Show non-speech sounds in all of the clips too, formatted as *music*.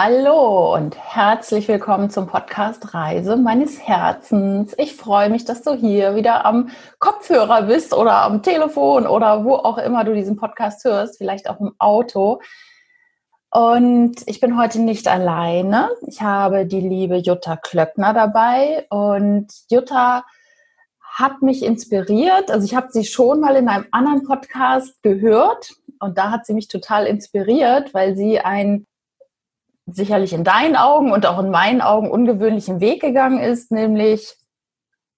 Hallo und herzlich willkommen zum Podcast Reise meines Herzens. Ich freue mich, dass du hier wieder am Kopfhörer bist oder am Telefon oder wo auch immer du diesen Podcast hörst, vielleicht auch im Auto. Und ich bin heute nicht alleine. Ich habe die liebe Jutta Klöckner dabei und Jutta hat mich inspiriert. Also ich habe sie schon mal in einem anderen Podcast gehört und da hat sie mich total inspiriert, weil sie ein sicherlich in deinen Augen und auch in meinen Augen ungewöhnlichen Weg gegangen ist, nämlich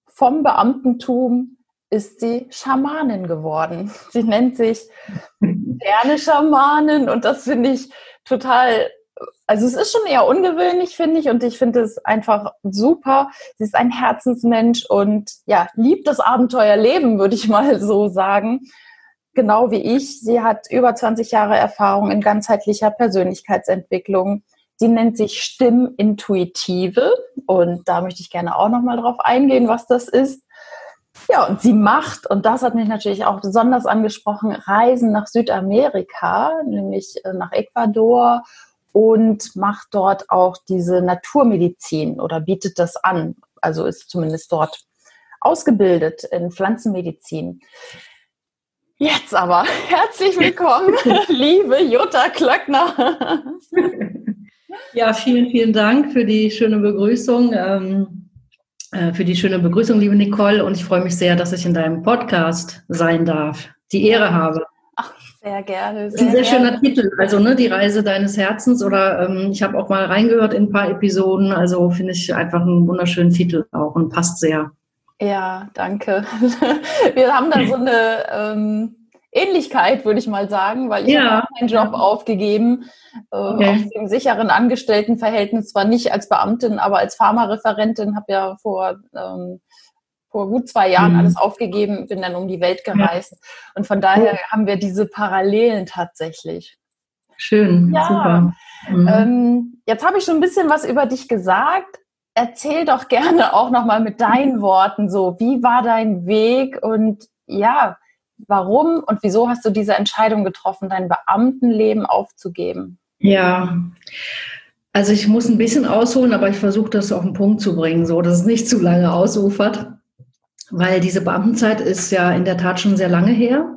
vom Beamtentum ist sie Schamanin geworden. Sie nennt sich moderne Schamanin und das finde ich total, also es ist schon eher ungewöhnlich, finde ich, und ich finde es einfach super. Sie ist ein Herzensmensch und ja, liebt das Abenteuerleben, würde ich mal so sagen. Genau wie ich. Sie hat über 20 Jahre Erfahrung in ganzheitlicher Persönlichkeitsentwicklung, Sie nennt sich Stimmintuitive und da möchte ich gerne auch nochmal drauf eingehen, was das ist. Ja, und sie macht, und das hat mich natürlich auch besonders angesprochen, Reisen nach Südamerika, nämlich äh, nach Ecuador und macht dort auch diese Naturmedizin oder bietet das an. Also ist zumindest dort ausgebildet in Pflanzenmedizin. Jetzt aber *laughs* herzlich willkommen, *laughs* liebe Jutta Klöckner. *laughs* Ja, vielen, vielen Dank für die schöne Begrüßung. Ähm, äh, für die schöne Begrüßung, liebe Nicole. Und ich freue mich sehr, dass ich in deinem Podcast sein darf. Die Ehre habe. Ach, sehr gerne. Sehr das ist ein sehr gerne. schöner Titel. Also, ne, die Reise deines Herzens. Oder ähm, ich habe auch mal reingehört in ein paar Episoden. Also finde ich einfach einen wunderschönen Titel auch und passt sehr. Ja, danke. *laughs* Wir haben da so eine ähm, Ähnlichkeit, würde ich mal sagen, weil ich ja. habe meinen Job aufgegeben, äh, okay. aus dem sicheren Angestelltenverhältnis, zwar nicht als Beamtin, aber als Pharmareferentin, habe ja vor, ähm, vor gut zwei Jahren mhm. alles aufgegeben, bin dann um die Welt gereist. Ja. Und von daher haben wir diese Parallelen tatsächlich. Schön, ja. super. Mhm. Ähm, jetzt habe ich schon ein bisschen was über dich gesagt. Erzähl doch gerne auch nochmal mit deinen Worten so, wie war dein Weg und ja, warum und wieso hast du diese Entscheidung getroffen, dein Beamtenleben aufzugeben? Ja, also ich muss ein bisschen ausholen, aber ich versuche das auf den Punkt zu bringen, so dass es nicht zu lange ausufert, weil diese Beamtenzeit ist ja in der Tat schon sehr lange her.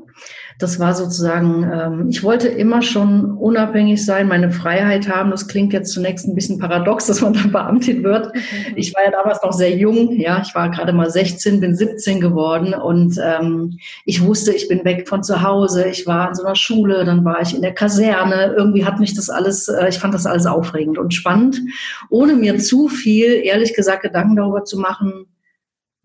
Das war sozusagen, ähm, ich wollte immer schon unabhängig sein, meine Freiheit haben. Das klingt jetzt zunächst ein bisschen paradox, dass man dann Beamtin wird. *laughs* Ich war ja damals noch sehr jung, ja, ich war gerade mal 16, bin 17 geworden und ähm, ich wusste, ich bin weg von zu Hause. Ich war in so einer Schule, dann war ich in der Kaserne. Irgendwie hat mich das alles, äh, ich fand das alles aufregend und spannend, ohne mir zu viel, ehrlich gesagt, Gedanken darüber zu machen,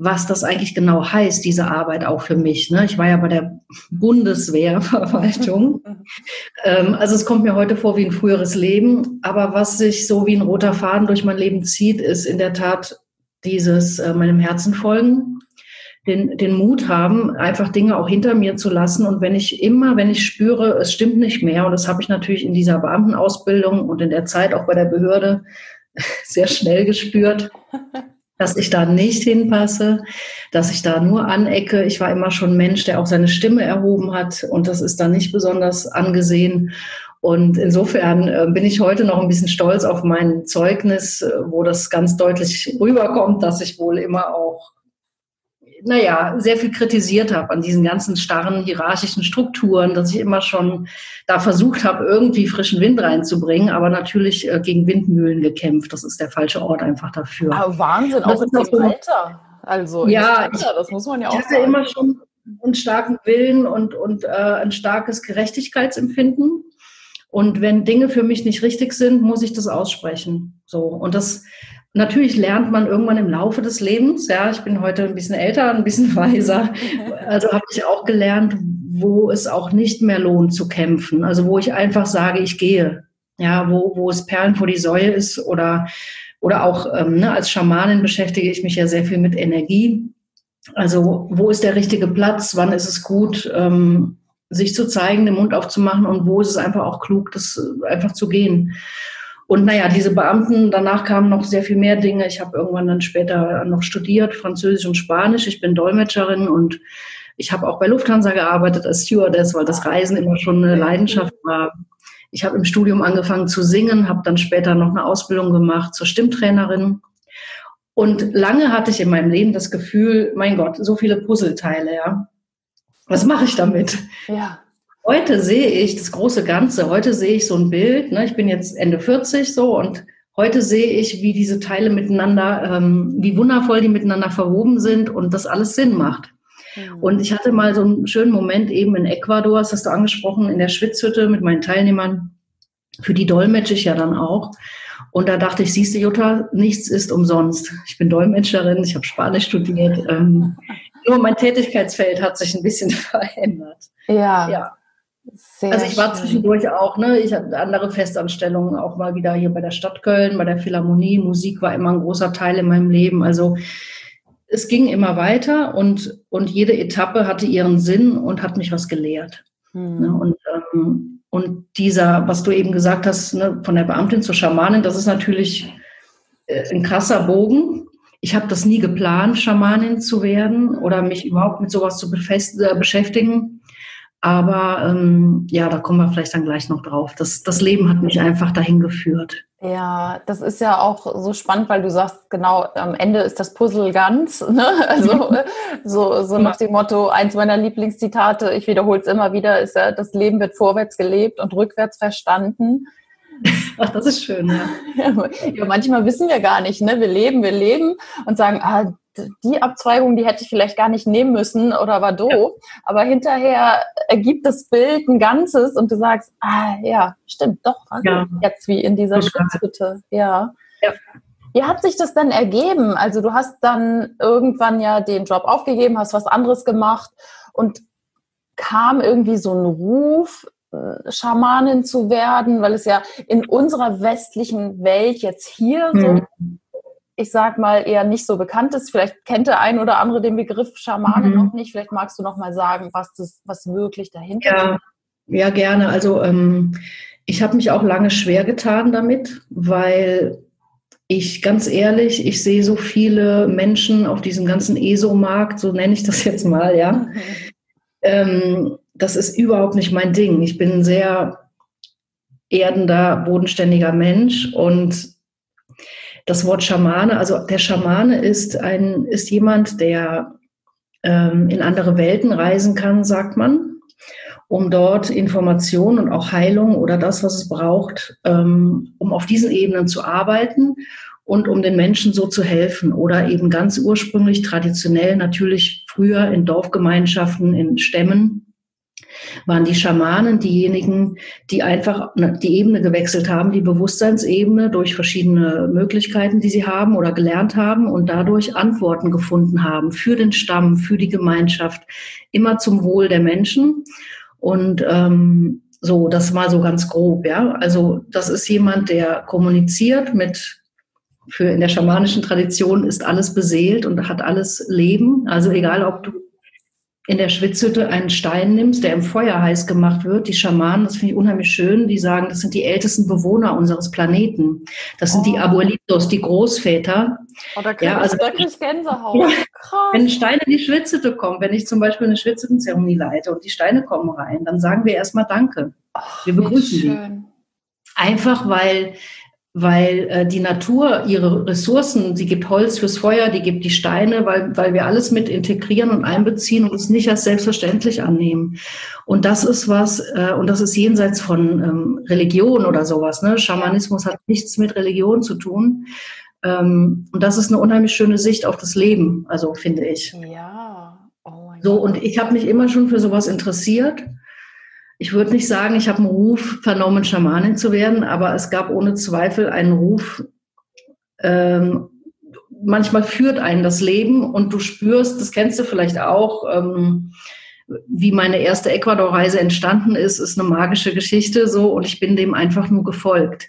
was das eigentlich genau heißt, diese Arbeit auch für mich. Ne? Ich war ja bei der Bundeswehrverwaltung. *laughs* ähm, also es kommt mir heute vor wie ein früheres Leben. Aber was sich so wie ein roter Faden durch mein Leben zieht, ist in der Tat dieses äh, meinem Herzen folgen, den, den Mut haben, einfach Dinge auch hinter mir zu lassen. Und wenn ich immer, wenn ich spüre, es stimmt nicht mehr, und das habe ich natürlich in dieser Beamtenausbildung und in der Zeit auch bei der Behörde *laughs* sehr schnell gespürt, *laughs* dass ich da nicht hinpasse, dass ich da nur anecke. Ich war immer schon Mensch, der auch seine Stimme erhoben hat und das ist da nicht besonders angesehen. Und insofern äh, bin ich heute noch ein bisschen stolz auf mein Zeugnis, äh, wo das ganz deutlich rüberkommt, dass ich wohl immer auch naja, sehr viel kritisiert habe an diesen ganzen starren hierarchischen Strukturen, dass ich immer schon da versucht habe, irgendwie frischen Wind reinzubringen, aber natürlich äh, gegen Windmühlen gekämpft. Das ist der falsche Ort einfach dafür. Aber Wahnsinn, auch in dem so, Alter. Also ja, Alter, das muss man ja auch ich hatte sagen. immer schon einen starken Willen und, und äh, ein starkes Gerechtigkeitsempfinden. Und wenn Dinge für mich nicht richtig sind, muss ich das aussprechen. So. Und das Natürlich lernt man irgendwann im Laufe des Lebens, ja, ich bin heute ein bisschen älter, ein bisschen *laughs* weiser, also habe ich auch gelernt, wo es auch nicht mehr lohnt zu kämpfen, also wo ich einfach sage, ich gehe, ja, wo, wo es Perlen vor die Säue ist oder, oder auch ähm, ne, als Schamanin beschäftige ich mich ja sehr viel mit Energie. Also wo ist der richtige Platz, wann ist es gut, ähm, sich zu zeigen, den Mund aufzumachen und wo ist es einfach auch klug, das einfach zu gehen. Und naja, diese Beamten, danach kamen noch sehr viel mehr Dinge. Ich habe irgendwann dann später noch studiert, Französisch und Spanisch. Ich bin Dolmetscherin und ich habe auch bei Lufthansa gearbeitet als Stewardess, weil das Reisen immer schon eine Leidenschaft war. Ich habe im Studium angefangen zu singen, habe dann später noch eine Ausbildung gemacht zur Stimmtrainerin. Und lange hatte ich in meinem Leben das Gefühl, mein Gott, so viele Puzzleteile, ja. Was mache ich damit? Ja. Heute sehe ich das große Ganze. Heute sehe ich so ein Bild. Ne? Ich bin jetzt Ende 40 so und heute sehe ich, wie diese Teile miteinander, ähm, wie wundervoll die miteinander verwoben sind und das alles Sinn macht. Mhm. Und ich hatte mal so einen schönen Moment eben in Ecuador, das hast du angesprochen, in der Schwitzhütte mit meinen Teilnehmern. Für die dolmetsche ich ja dann auch. Und da dachte ich, siehst du, Jutta, nichts ist umsonst. Ich bin Dolmetscherin, ich habe Spanisch studiert. Ähm, nur mein Tätigkeitsfeld hat sich ein bisschen *laughs* verändert. Ja. ja. Sehr also ich war schön. zwischendurch auch, ne, ich hatte andere Festanstellungen, auch mal wieder hier bei der Stadt Köln, bei der Philharmonie. Musik war immer ein großer Teil in meinem Leben. Also es ging immer weiter und, und jede Etappe hatte ihren Sinn und hat mich was gelehrt. Mhm. Ne, und, ähm, und dieser, was du eben gesagt hast, ne, von der Beamtin zur Schamanin, das ist natürlich äh, ein krasser Bogen. Ich habe das nie geplant, Schamanin zu werden oder mich überhaupt mit sowas zu äh, beschäftigen. Aber ähm, ja, da kommen wir vielleicht dann gleich noch drauf. Das, das Leben hat mich einfach dahin geführt. Ja, das ist ja auch so spannend, weil du sagst, genau, am Ende ist das Puzzle ganz. *laughs* Ne? Also *laughs* so, so nach dem Motto, eins meiner Lieblingszitate, ich wiederhole es immer wieder, ist ja, das Leben wird vorwärts gelebt und rückwärts verstanden. *laughs* Ach, das ist schön, ja. ja. Manchmal wissen wir gar nicht, ne? Wir leben, wir leben und sagen, ah, die Abzweigung, die hätte ich vielleicht gar nicht nehmen müssen oder war doof. Ja. Aber hinterher ergibt das Bild ein Ganzes und du sagst, ah ja, stimmt, doch, ja. jetzt wie in dieser Schutzhütte. Ja. ja. Wie hat sich das dann ergeben? Also du hast dann irgendwann ja den Job aufgegeben, hast was anderes gemacht und kam irgendwie so ein Ruf, äh, Schamanin zu werden, weil es ja in unserer westlichen Welt jetzt hier mhm. so ich sag mal, eher nicht so bekannt ist. Vielleicht kennt der ein oder andere den Begriff Schamane mhm. noch nicht. Vielleicht magst du noch mal sagen, was das, was wirklich dahinter ja, ist. Ja, gerne. Also ähm, ich habe mich auch lange schwer getan damit, weil ich ganz ehrlich, ich sehe so viele Menschen auf diesem ganzen ESO-Markt, so nenne ich das jetzt mal, ja. Mhm. *laughs* Ähm, das ist überhaupt nicht mein Ding. Ich bin ein sehr erdender, bodenständiger Mensch und das Wort Schamane, also der Schamane ist ein, ist jemand, der ähm, in andere Welten reisen kann, sagt man, um dort Informationen und auch Heilung oder das, was es braucht, ähm, um auf diesen Ebenen zu arbeiten und um den Menschen so zu helfen oder eben ganz ursprünglich traditionell natürlich früher in Dorfgemeinschaften, in Stämmen waren die Schamanen diejenigen, die einfach die Ebene gewechselt haben, die Bewusstseinsebene durch verschiedene Möglichkeiten, die sie haben oder gelernt haben und dadurch Antworten gefunden haben für den Stamm, für die Gemeinschaft, immer zum Wohl der Menschen. Und ähm, so, das mal so ganz grob, ja. Also das ist jemand, der kommuniziert mit für in der schamanischen Tradition ist alles beseelt und hat alles Leben. Also egal, ob du in der Schwitzhütte einen Stein nimmst, der im Feuer heiß gemacht wird. Die Schamanen, das finde ich unheimlich schön, die sagen, das sind die ältesten Bewohner unseres Planeten. Das sind oh. die Abuelitos, die Großväter. Oh, da kriege ja, also, ich, ich Gänsehaut. Ja, Krass. Wenn ein Stein in die Schwitzhütte kommt, wenn ich zum Beispiel eine Schwitzhüttenzeremonie leite und die Steine kommen rein, dann sagen wir erstmal Danke. Wir begrüßen die. Einfach weil weil äh, die Natur ihre Ressourcen, sie gibt Holz fürs Feuer, die gibt die Steine, weil, weil wir alles mit integrieren und einbeziehen und es nicht als selbstverständlich annehmen. Und das ist was, äh, und das ist jenseits von ähm, Religion oder sowas. Ne? Schamanismus hat nichts mit Religion zu tun. Ähm, und das ist eine unheimlich schöne Sicht auf das Leben, also finde ich. Ja. Oh so, und ich habe mich immer schon für sowas interessiert ich würde nicht sagen, ich habe einen Ruf vernommen, Schamanin zu werden, aber es gab ohne Zweifel einen Ruf. Ähm, manchmal führt einen das Leben und du spürst, das kennst du vielleicht auch, ähm, wie meine erste Ecuador-Reise entstanden ist, ist eine magische Geschichte so und ich bin dem einfach nur gefolgt.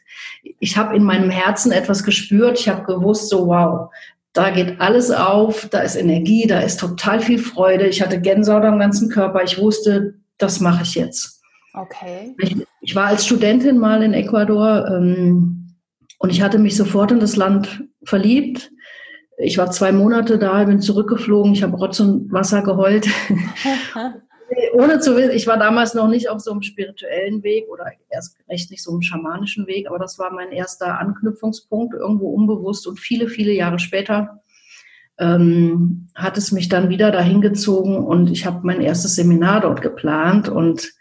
Ich habe in meinem Herzen etwas gespürt, ich habe gewusst, so wow, da geht alles auf, da ist Energie, da ist total viel Freude. Ich hatte Gänsehaut am ganzen Körper. Ich wusste, das mache ich jetzt. Okay. Ich, ich, war als Studentin mal in Ecuador ähm, und ich hatte mich sofort in das Land verliebt. Ich war zwei Monate da, bin zurückgeflogen, ich habe Rotz und Wasser geheult. *laughs* ohne zu wissen, ich war damals noch nicht auf so einem spirituellen Weg oder erst recht nicht so einem schamanischen Weg, aber das war mein erster Anknüpfungspunkt, irgendwo unbewusst und viele, viele Jahre später ähm, hat es mich dann wieder dahin gezogen und ich habe mein erstes Seminar dort geplant und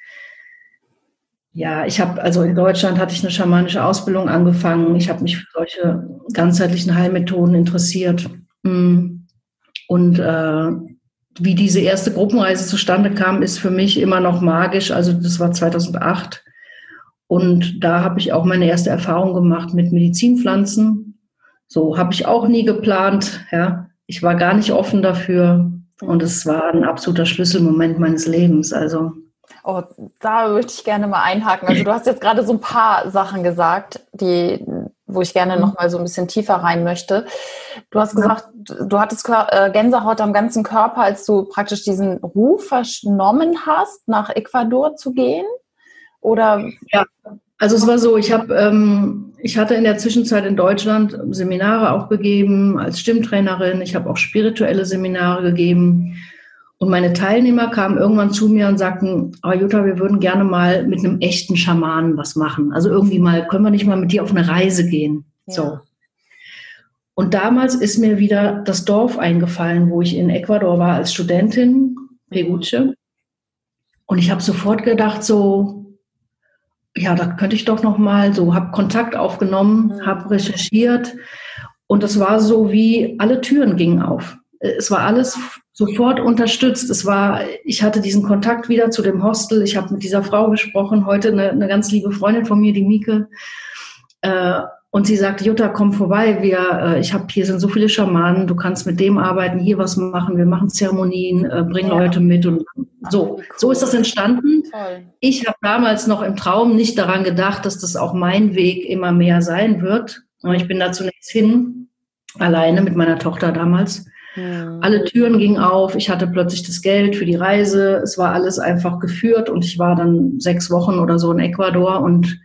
ja, ich habe, also in Deutschland hatte ich eine schamanische Ausbildung angefangen. Ich habe mich für solche ganzheitlichen Heilmethoden interessiert. Mm. Und äh, wie diese erste Gruppenreise zustande kam, ist für mich immer noch magisch. Also das war 2008. Und da habe ich auch meine erste Erfahrung gemacht mit Medizinpflanzen. So habe ich auch nie geplant. Ja, ich war gar nicht offen dafür. Und es war ein absoluter Schlüsselmoment meines Lebens. Also Oh, da möchte ich gerne mal einhaken. Also du hast jetzt gerade so ein paar Sachen gesagt, die, wo ich gerne noch mal so ein bisschen tiefer rein möchte. Du hast gesagt, du hattest äh, Gänsehaut am ganzen Körper, als du praktisch diesen Ruf vernommen hast, nach Ecuador zu gehen, oder? Ja. Also es war so, ich habe, ähm, ich hatte in der Zwischenzeit in Deutschland Seminare auch gegeben als Stimmtrainerin. Ich habe auch spirituelle Seminare gegeben und meine Teilnehmer kamen irgendwann zu mir und sagten, oh Jutta, wir würden gerne mal mit einem echten Schamanen was machen. Also irgendwie mal, können wir nicht mal mit dir auf eine Reise gehen? Ja. So. Und damals ist mir wieder das Dorf eingefallen, wo ich in Ecuador war als Studentin, Peguche. Und ich habe sofort gedacht, so, ja, da könnte ich doch noch mal so, habe Kontakt aufgenommen, mhm. habe recherchiert und es war so wie alle Türen gingen auf. Es war alles sofort unterstützt. Es war, ich hatte diesen Kontakt wieder zu dem Hostel. Ich habe mit dieser Frau gesprochen, heute eine, eine ganz liebe Freundin von mir, die Mieke. Äh, und sie sagte, Jutta, komm vorbei. Wir, äh, ich habe hier sind so viele Schamanen. Du kannst mit dem arbeiten, hier was machen. Wir machen Zeremonien, äh, bringen ja. Leute mit und so. Cool. So ist das entstanden. Toll. Ich habe damals noch im Traum nicht daran gedacht, dass das auch mein Weg immer mehr sein wird. Aber ich bin da zunächst hin, alleine mit meiner Tochter damals. Mhm. Alle Türen gingen auf, ich hatte plötzlich das Geld für die Reise, es war alles einfach geführt und ich war dann sechs Wochen oder so in Ecuador und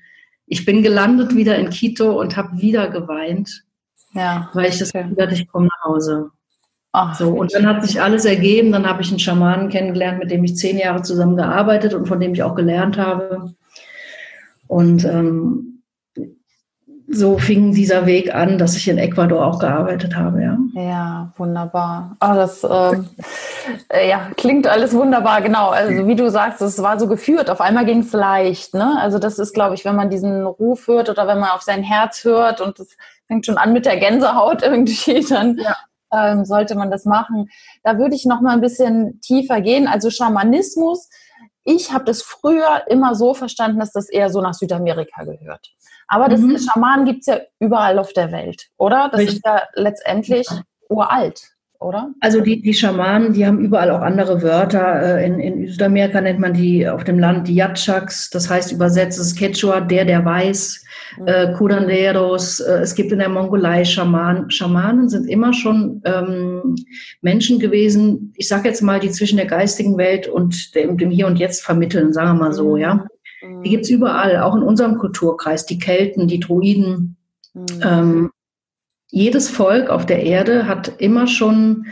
ich bin gelandet wieder in Quito und habe wieder geweint, ja, weil ich das Gefühl hatte, ich komme nach Hause. Ach, so, und dann hat sich alles ergeben, dann habe ich einen Schamanen kennengelernt, mit dem ich zehn Jahre zusammen gearbeitet und von dem ich auch gelernt habe. Und ähm, so fing dieser Weg an, dass ich in Ecuador auch gearbeitet habe, ja. Ja, wunderbar. Oh, das ähm, äh, ja, klingt alles wunderbar, genau. Also wie du sagst, es war so geführt. Auf einmal ging es leicht. Ne? Also das ist, glaube ich, wenn man diesen Ruf hört oder wenn man auf sein Herz hört und es fängt schon an mit der Gänsehaut *laughs* irgendwie, dann ja. ähm, sollte man das machen. Da würde ich noch mal ein bisschen tiefer gehen. Also Schamanismus, ich habe das früher immer so verstanden, dass das eher so nach Südamerika gehört. Aber das mhm. Schamanen gibt es ja überall auf der Welt, oder? Das Richtig. ist ja letztendlich uralt oder? Also die, die Schamanen, die haben überall auch andere Wörter. Äh, in, in Südamerika nennt man die auf dem Land die Yatschaks, das heißt übersetzt ist Quechua, der, der weiß, mhm. äh, Curanderos, äh, es gibt in der Mongolei Schamanen. Schamanen sind immer schon ähm, Menschen gewesen, ich sage jetzt mal, die zwischen der geistigen Welt und dem, dem Hier und Jetzt vermitteln, sagen wir mal so, mhm. ja. Die gibt es überall, auch in unserem Kulturkreis, die Kelten, die Druiden. Mhm. Ähm, jedes Volk auf der Erde hat immer schon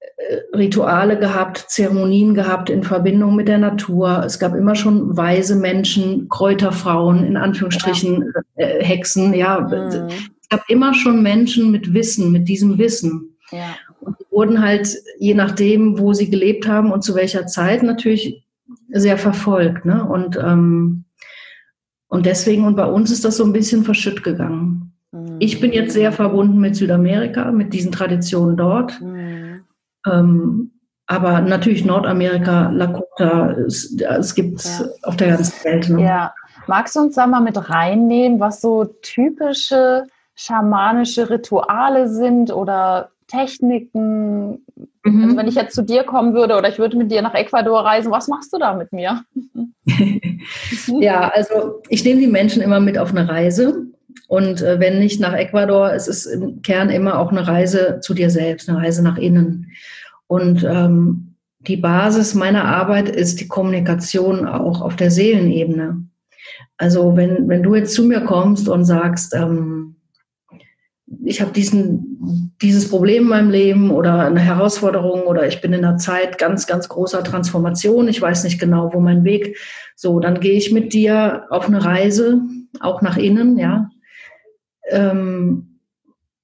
äh, Rituale gehabt, Zeremonien gehabt in Verbindung mit der Natur. Es gab immer schon weise Menschen, Kräuterfrauen, in Anführungsstrichen ja. Äh, Hexen. Ja, mhm. es gab immer schon Menschen mit Wissen, mit diesem Wissen. Ja. Und die wurden halt, je nachdem, wo sie gelebt haben und zu welcher Zeit, natürlich sehr verfolgt. Ne? Und, ähm, und deswegen, und bei uns ist das so ein bisschen verschütt gegangen. Mhm. Ich bin jetzt sehr verbunden mit Südamerika, mit diesen Traditionen dort. Mhm. Ähm, aber natürlich Nordamerika, Lakota, es, es gibt es ja. auf der ganzen Welt. Ne? Ja. Magst du uns da mal mit reinnehmen, was so typische schamanische Rituale sind oder Techniken? Mhm. Also wenn ich jetzt zu dir kommen würde oder ich würde mit dir nach Ecuador reisen, was machst du da mit mir? *laughs* *laughs* ja, also ich nehme die Menschen immer mit auf eine Reise und äh, wenn nicht nach Ecuador, es ist im Kern immer auch eine Reise zu dir selbst, eine Reise nach innen. Und ähm, die Basis meiner Arbeit ist die Kommunikation auch auf der Seelenebene. Also wenn, wenn du jetzt zu mir kommst und sagst, ähm, ich habe diesen, dieses Problem in meinem Leben oder eine Herausforderung oder ich bin in einer Zeit ganz, ganz großer Transformation. Ich weiß nicht genau, wo mein Weg. So, dann gehe ich mit dir auf eine Reise, auch nach innen, ja. Ähm,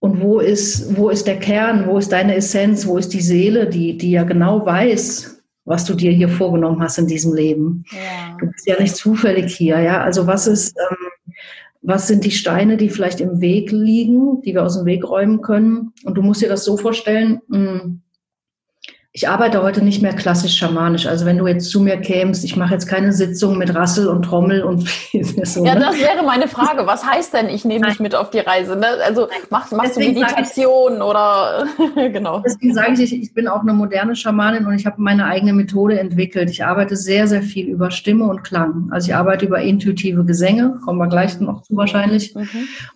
und wo ist, wo ist der Kern, wo ist deine Essenz, wo ist die Seele, die, die ja genau weiß, was du dir hier vorgenommen hast in diesem Leben. Ja. Du bist ja nicht zufällig hier, ja. Also was ist, ähm, was sind die Steine, die vielleicht im Weg liegen, die wir aus dem Weg räumen können. Und du musst dir das so vorstellen, hm, ich arbeite heute nicht mehr klassisch schamanisch. Also wenn du jetzt zu mir kämst, ich mache jetzt keine Sitzung mit Rassel und Trommel und so. Ja, ne? das wäre meine Frage. Was heißt denn, ich nehme dich mit auf die Reise? Ne? Also machst, machst du Meditation ich, oder *laughs* genau? Deswegen sage ich, ich bin auch eine moderne Schamanin und ich habe meine eigene Methode entwickelt. Ich arbeite sehr, sehr viel über Stimme und Klang. Also ich arbeite über intuitive Gesänge, kommen wir gleich noch zu wahrscheinlich. Mhm.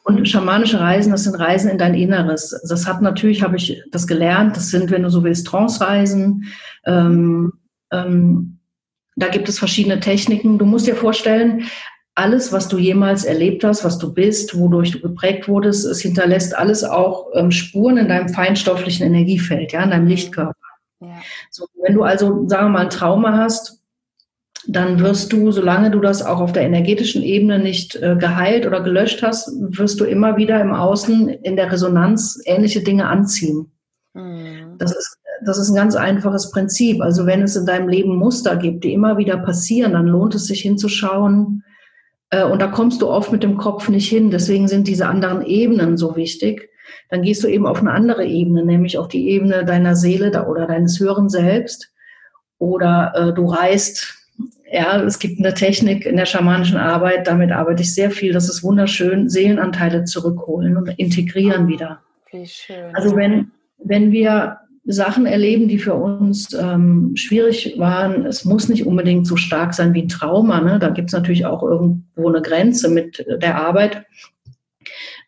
Und schamanische Reisen, das sind Reisen in dein Inneres. Das hat natürlich, habe ich das gelernt, das sind, wenn du so willst, Trance-Reisen Reisen. Ähm, ähm, da gibt es verschiedene Techniken. Du musst dir vorstellen, alles, was du jemals erlebt hast, was du bist, wodurch du geprägt wurdest, es hinterlässt alles auch ähm, Spuren in deinem feinstofflichen Energiefeld, ja, in deinem Lichtkörper. Ja. So, wenn du also, sagen wir mal, ein Trauma hast, dann wirst du, solange du das auch auf der energetischen Ebene nicht äh, geheilt oder gelöscht hast, wirst du immer wieder im Außen in der Resonanz ähnliche Dinge anziehen. Mhm. Das ist das ist ein ganz einfaches Prinzip. Also wenn es in deinem Leben Muster gibt, die immer wieder passieren, dann lohnt es sich hinzuschauen. Äh, und da kommst du oft mit dem Kopf nicht hin. Deswegen sind diese anderen Ebenen so wichtig. Dann gehst du eben auf eine andere Ebene, nämlich auf die Ebene deiner Seele oder deines höheren Selbst. Oder äh, du reist. Ja, es gibt eine Technik in der schamanischen Arbeit, damit arbeite ich sehr viel. Das ist wunderschön, Seelenanteile zurückholen und integrieren wieder. Wie schön. Also wenn, wenn wir Sachen erleben, die für uns ähm, schwierig waren. Es muss nicht unbedingt so stark sein wie Trauma. Ne? Da gibt es natürlich auch irgendwo eine Grenze mit der Arbeit.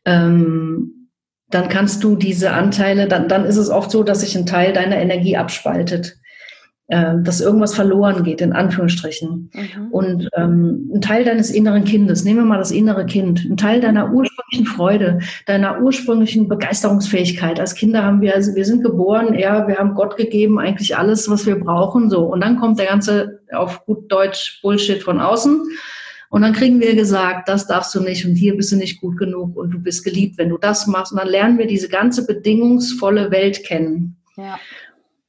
Ähm, dann kannst du diese Anteile, dann, dann ist es oft so, dass sich ein Teil deiner Energie abspaltet. Ähm, dass irgendwas verloren geht, in Anführungsstrichen. Mhm. Und ähm, ein Teil deines inneren Kindes, nehmen wir mal das innere Kind, ein Teil deiner ursprünglichen Freude, deiner ursprünglichen Begeisterungsfähigkeit. Als Kinder haben wir, also wir sind geboren, ja, wir haben Gott gegeben, eigentlich alles, was wir brauchen, so. Und dann kommt der ganze, auf gut Deutsch, Bullshit von außen. Und dann kriegen wir gesagt, das darfst du nicht und hier bist du nicht gut genug und du bist geliebt, wenn du das machst. Und dann lernen wir diese ganze bedingungsvolle Welt kennen. Ja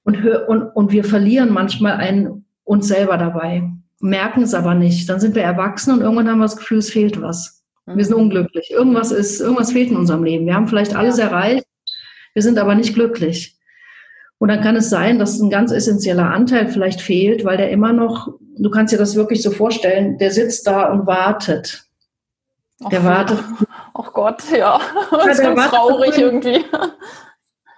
und, und, und wir verlieren manchmal einen, uns selber dabei, merken es aber nicht. Dann sind wir erwachsen und irgendwann haben wir das Gefühl, es fehlt was. Wir sind mhm. unglücklich. Irgendwas ist, irgendwas fehlt in unserem Leben. Wir haben vielleicht alles ja. erreicht, wir sind aber nicht glücklich. Und dann kann es sein, dass ein ganz essentieller Anteil vielleicht fehlt, weil der immer noch, du kannst dir das wirklich so vorstellen, der sitzt da und wartet. Der Och, wartet. Ach Gott, ja. Das ist ganz traurig irgendwie.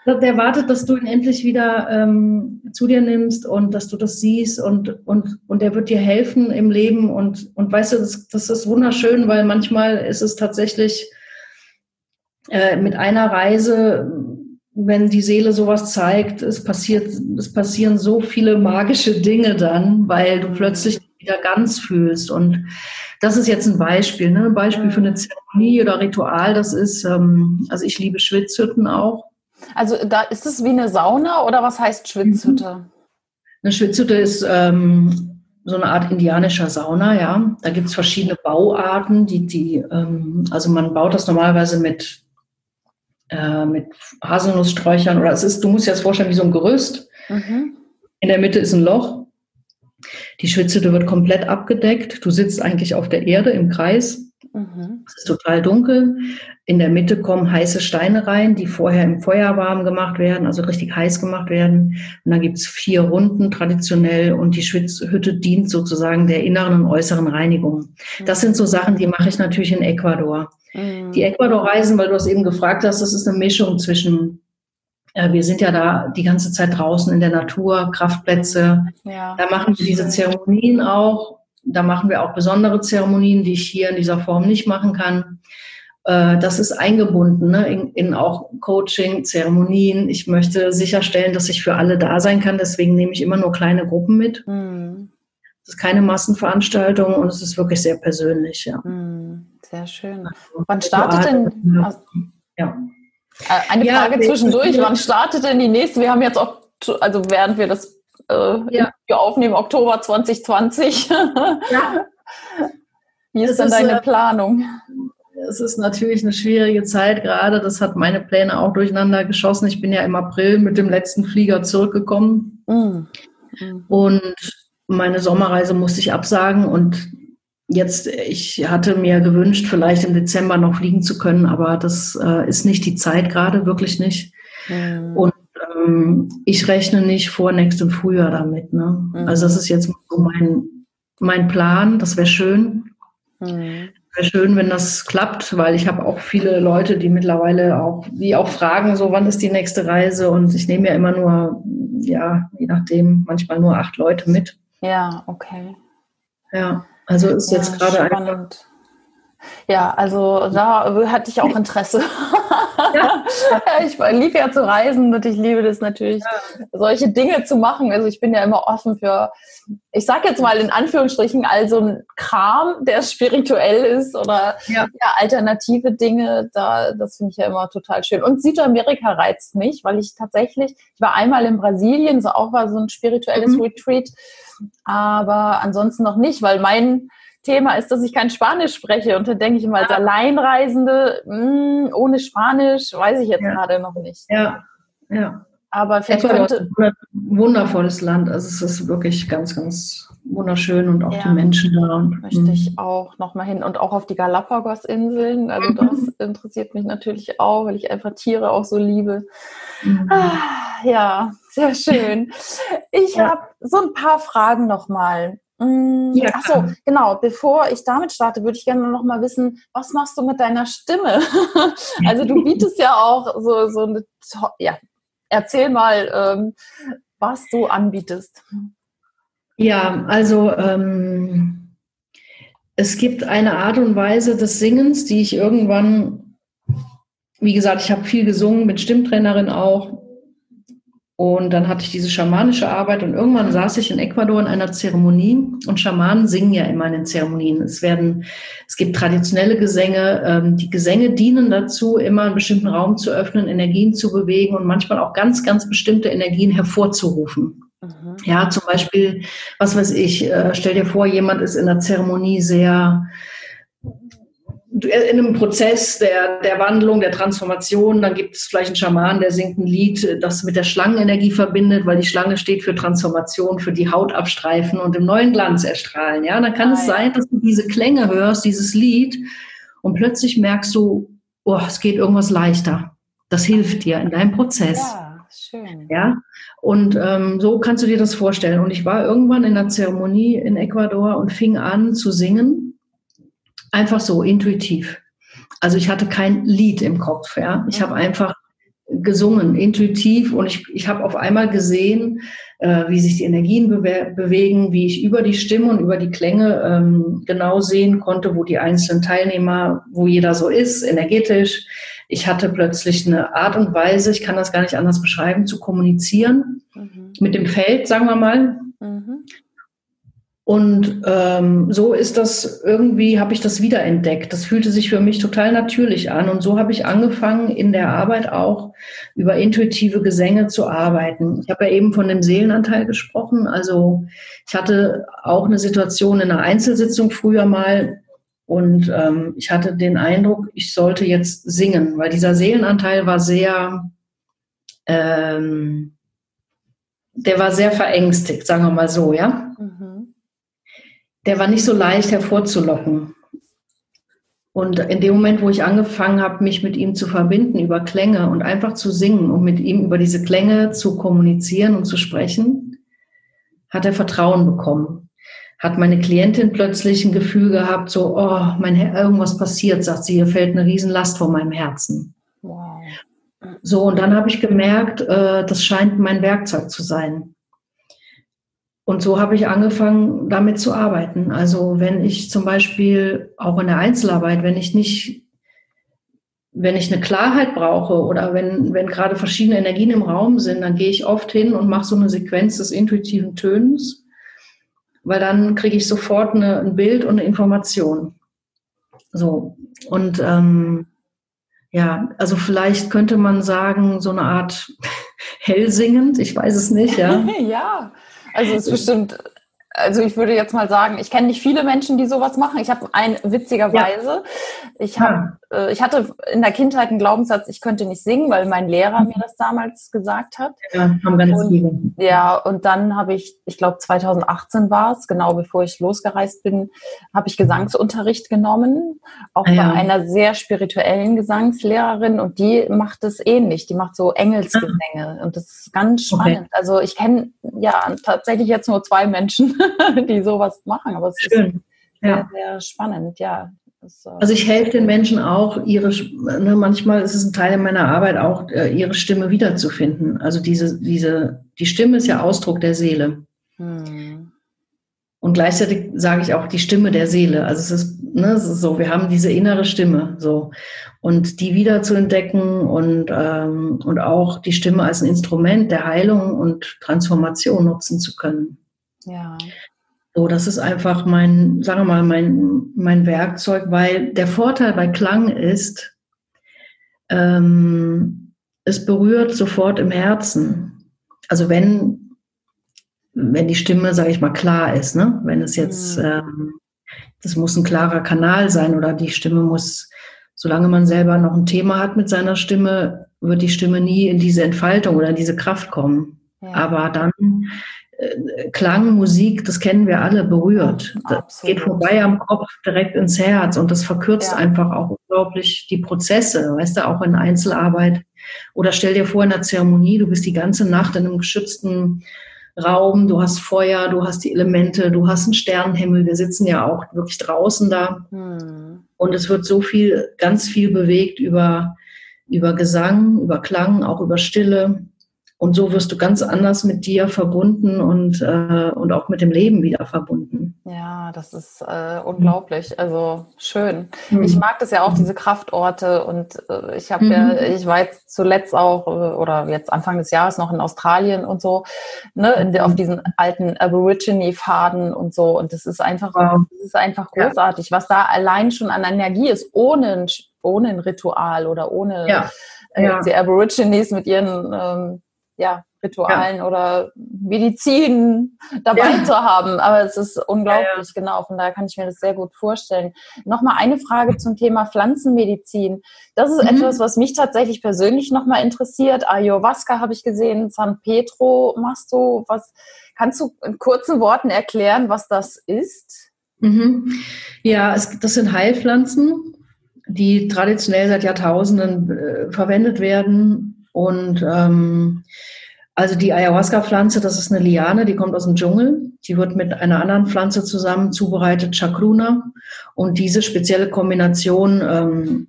Der wartet, dass du ihn endlich wieder ähm, zu dir nimmst und dass du das siehst und, und, und er wird dir helfen im Leben. Und, und weißt du, das, das ist wunderschön, weil manchmal ist es tatsächlich äh, mit einer Reise, wenn die Seele sowas zeigt, es passiert, es passieren so viele magische Dinge dann, weil du plötzlich wieder ganz fühlst. Und das ist jetzt ein Beispiel, ne? ein Beispiel für eine Zeremonie oder Ritual. Das ist, ähm, also ich liebe Schwitzhütten auch. Also da ist es wie eine Sauna oder was heißt Schwitzhütte? Mhm. Eine Schwitzhütte ist ähm, so eine Art indianischer Sauna, ja. Da gibt es verschiedene Bauarten, die, die, ähm, also man baut das normalerweise mit, äh, mit Haselnusssträuchern oder es ist, du musst dir das vorstellen, wie so ein Gerüst. Mhm. In der Mitte ist ein Loch. Die Schwitzhütte wird komplett abgedeckt. Du sitzt eigentlich auf der Erde im Kreis. Mhm. Es ist total dunkel. In der Mitte kommen heiße Steine rein, die vorher im Feuer warm gemacht werden, also richtig heiß gemacht werden. Und dann gibt's vier Runden traditionell und die Schwitzhütte dient sozusagen der inneren und äußeren Reinigung. Das sind so Sachen, die mache ich natürlich in Ecuador. Mhm. Die Ecuador-Reisen, weil du es eben gefragt hast, das ist eine Mischung zwischen äh, wir sind ja da die ganze Zeit draußen in der Natur, Kraftplätze. Ja, da machen wir diese Zeremonien auch. Da machen wir auch besondere Zeremonien, die ich hier in dieser Form nicht machen kann. Äh, das ist eingebunden ne, in, in, auch Coaching, Zeremonien. Ich möchte sicherstellen, dass ich für alle da sein kann. Deswegen nehme ich immer nur kleine Gruppen mit. Mhm. Es ist keine Massenveranstaltung und es ist wirklich sehr persönlich. Ja. Mhm. Sehr schön. Also, Wann startet denn? Ja. Äh, eine Frage ja, zwischendurch, wann startet denn die nächste? Wir haben jetzt auch, also während wir das äh, ja. aufnehmen, Oktober 2020. Ja. *laughs* Wie ist das denn deine ist, äh, Planung? Es ist natürlich eine schwierige Zeit gerade. Das hat meine Pläne auch durcheinander geschossen. Ich bin ja im April mit dem letzten Flieger zurückgekommen. Mhm. Und meine Sommerreise musste ich absagen und jetzt, ich hatte mir gewünscht, vielleicht im Dezember noch fliegen zu können, aber das äh, ist nicht die Zeit gerade, wirklich nicht. Mhm. Und ich rechne nicht vor nächstem Frühjahr damit. Ne? Mhm. Also das ist jetzt so mein, mein Plan, das wäre schön. Mhm. Wäre schön, wenn das klappt, weil ich habe auch viele Leute, die mittlerweile auch, die auch fragen, so wann ist die nächste Reise? Und ich nehme ja immer nur, ja, je nachdem, manchmal nur acht Leute mit. Ja, okay. Ja. Also ist ja, jetzt gerade ein. Ja, also da hatte ich auch Interesse. Ja. *laughs* ich liebe ja zu reisen und ich liebe das natürlich, ja. solche Dinge zu machen. Also ich bin ja immer offen für, ich sag jetzt mal in Anführungsstrichen, also ein Kram, der spirituell ist oder ja. ja alternative Dinge. Da, das finde ich ja immer total schön. Und Südamerika reizt mich, weil ich tatsächlich, ich war einmal in Brasilien, so auch war so ein spirituelles mhm. Retreat, aber ansonsten noch nicht, weil mein Thema ist, dass ich kein Spanisch spreche. Und da denke ich immer, als Alleinreisende, mh, hm, ohne Spanisch, weiß ich jetzt ja. gerade noch nicht. Ja, ja. Aber vielleicht könnte... Ein wundervolles Land. Also es ist wirklich ganz, ganz wunderschön und auch ja. die Menschen da. Möchte mhm. ich auch nochmal hin und auch auf die Galapagos-Inseln. Also mhm. das interessiert mich natürlich auch, weil ich einfach Tiere auch so liebe. Mhm. Ah, ja, sehr schön. Ich ja. habe so ein paar Fragen nochmal. Mm, ja, Achso, genau. Bevor ich damit starte, würde ich gerne noch mal wissen, was machst du mit deiner Stimme? *laughs* also du bietest ja auch so, so eine, ja, erzähl mal, ähm, was du anbietest. Ja, also ähm, es gibt eine Art und Weise des Singens, die ich irgendwann, wie gesagt, ich habe viel gesungen, mit Stimmtrainerin auch, und dann hatte ich diese schamanische Arbeit und irgendwann saß ich in Ecuador in einer Zeremonie und Schamanen singen ja immer in den Zeremonien. Es werden, es gibt traditionelle Gesänge. Ähm, die Gesänge dienen dazu, immer einen bestimmten Raum zu öffnen, Energien zu bewegen und manchmal auch ganz, ganz bestimmte Energien hervorzurufen. Mhm. Ja, zum Beispiel, was weiß ich, äh, stell dir vor, jemand ist in der Zeremonie sehr in einem Prozess der, der Wandlung, der Transformation, dann gibt es vielleicht einen Schaman, der singt ein Lied, das mit der Schlangenenergie verbindet, weil die Schlange steht für Transformation, für die Haut abstreifen und im neuen Glanz erstrahlen. Ja, dann kann ah, es sein, dass du diese Klänge hörst, dieses Lied, und plötzlich merkst du, oh, es geht irgendwas leichter. Das hilft dir in deinem Prozess. Ja, schön. Ja, und ähm, so kannst du dir das vorstellen. Und ich war irgendwann in einer Zeremonie in Ecuador und fing an zu singen Einfach so, intuitiv. Also ich hatte kein Lied im Kopf. Ja? Ich habe einfach gesungen, intuitiv und ich, ich habe auf einmal gesehen, äh, wie sich die Energien bewe bewegen, wie ich über die Stimme und über die Klänge ähm, genau sehen konnte, wo die einzelnen Teilnehmer, wo jeder so ist, energetisch. Ich hatte plötzlich eine Art und Weise, ich kann das gar nicht anders beschreiben, zu kommunizieren mhm. mit dem Feld, sagen wir mal. Mhm. Und ähm, so ist das irgendwie, habe ich das wiederentdeckt. Das fühlte sich für mich total natürlich an. Und so habe ich angefangen, in der Arbeit auch über intuitive Gesänge zu arbeiten. Ich habe ja eben von dem Seelenanteil gesprochen. Also ich hatte auch eine Situation in einer Einzelsitzung früher mal. Und ähm, ich hatte den Eindruck, ich sollte jetzt singen, weil dieser Seelenanteil war sehr, ähm, der war sehr verängstigt, sagen wir mal so, ja. Der war nicht so leicht hervorzulocken. Und in dem Moment, wo ich angefangen habe, mich mit ihm zu verbinden über Klänge und einfach zu singen und mit ihm über diese Klänge zu kommunizieren und zu sprechen, hat er Vertrauen bekommen. Hat meine Klientin plötzlich ein Gefühl gehabt, so, oh, mein Her irgendwas passiert, sagt sie, hier fällt eine Riesenlast vor meinem Herzen. Wow. So, und dann habe ich gemerkt, äh, das scheint mein Werkzeug zu sein. Und so habe ich angefangen, damit zu arbeiten. Also wenn ich zum Beispiel auch in der Einzelarbeit, wenn ich nicht, wenn ich eine Klarheit brauche oder wenn, wenn gerade verschiedene Energien im Raum sind, dann gehe ich oft hin und mache so eine Sequenz des intuitiven Tönens, weil dann kriege ich sofort eine, ein Bild und eine Information. So. Und ähm, ja, also vielleicht könnte man sagen, so eine Art *laughs* hellsingend, ich weiß es nicht, ja. *laughs* ja, also es ist bestimmt also ich würde jetzt mal sagen, ich kenne nicht viele Menschen, die sowas machen. Ich habe ein witzigerweise, ja. ich habe, äh, ich hatte in der Kindheit einen Glaubenssatz, ich könnte nicht singen, weil mein Lehrer mir das damals gesagt hat. Ja, haben ganz und, viele. Ja, und dann habe ich, ich glaube 2018 war es, genau bevor ich losgereist bin, habe ich Gesangsunterricht genommen, auch ah, ja. bei einer sehr spirituellen Gesangslehrerin und die macht es ähnlich. Die macht so Engelsgesänge ah. und das ist ganz spannend. Okay. Also ich kenne ja tatsächlich jetzt nur zwei Menschen. *laughs* die sowas machen. Aber es Schön. ist sehr, sehr spannend, ja. Das, äh also ich helfe den Menschen auch, ihre, ne, manchmal ist es ein Teil meiner Arbeit auch, äh, ihre Stimme wiederzufinden. Also diese, diese, die Stimme ist ja Ausdruck der Seele. Hm. Und gleichzeitig sage ich auch die Stimme der Seele. Also es ist, ne, es ist so, wir haben diese innere Stimme so. Und die wieder zu entdecken und, ähm, und auch die Stimme als ein Instrument der Heilung und Transformation nutzen zu können. Ja. So, das ist einfach mein, sagen wir mal, mein, mein Werkzeug, weil der Vorteil bei Klang ist, ähm, es berührt sofort im Herzen. Also wenn, wenn die Stimme, sage ich mal, klar ist, ne? wenn es jetzt, mhm. ähm, das muss ein klarer Kanal sein oder die Stimme muss, solange man selber noch ein Thema hat mit seiner Stimme, wird die Stimme nie in diese Entfaltung oder in diese Kraft kommen. Ja. Aber dann Klang, Musik, das kennen wir alle, berührt. Das Absolut. geht vorbei am Kopf direkt ins Herz und das verkürzt ja. einfach auch unglaublich die Prozesse, weißt du, auch in Einzelarbeit. Oder stell dir vor, in der Zeremonie, du bist die ganze Nacht in einem geschützten Raum, du hast Feuer, du hast die Elemente, du hast einen Sternenhimmel, wir sitzen ja auch wirklich draußen da. Hm. Und es wird so viel, ganz viel bewegt über, über Gesang, über Klang, auch über Stille. Und so wirst du ganz anders mit dir verbunden und, äh, und auch mit dem Leben wieder verbunden. Ja, das ist äh, unglaublich. Also schön. Mhm. Ich mag das ja auch, diese Kraftorte. Und äh, ich habe mhm. ja, ich war jetzt zuletzt auch, äh, oder jetzt Anfang des Jahres noch in Australien und so, ne, in, auf diesen alten Aborigine-Faden und so. Und das ist einfach, wow. das ist einfach großartig, ja. was da allein schon an Energie ist, ohne, ohne ein Ritual oder ohne ja. Äh, ja. die Aborigines mit ihren ähm, ja, Ritualen ja. oder Medizin dabei ja. zu haben. Aber es ist unglaublich, ja, genau. Von daher kann ich mir das sehr gut vorstellen. Nochmal eine Frage zum Thema Pflanzenmedizin. Das ist mhm. etwas, was mich tatsächlich persönlich nochmal interessiert. Ayahuasca habe ich gesehen, San Pedro machst du. Was, kannst du in kurzen Worten erklären, was das ist? Mhm. Ja, es, das sind Heilpflanzen, die traditionell seit Jahrtausenden äh, verwendet werden und ähm, also die Ayahuasca-Pflanze, das ist eine Liane, die kommt aus dem Dschungel. Die wird mit einer anderen Pflanze zusammen zubereitet, Chakruna. Und diese spezielle Kombination ähm,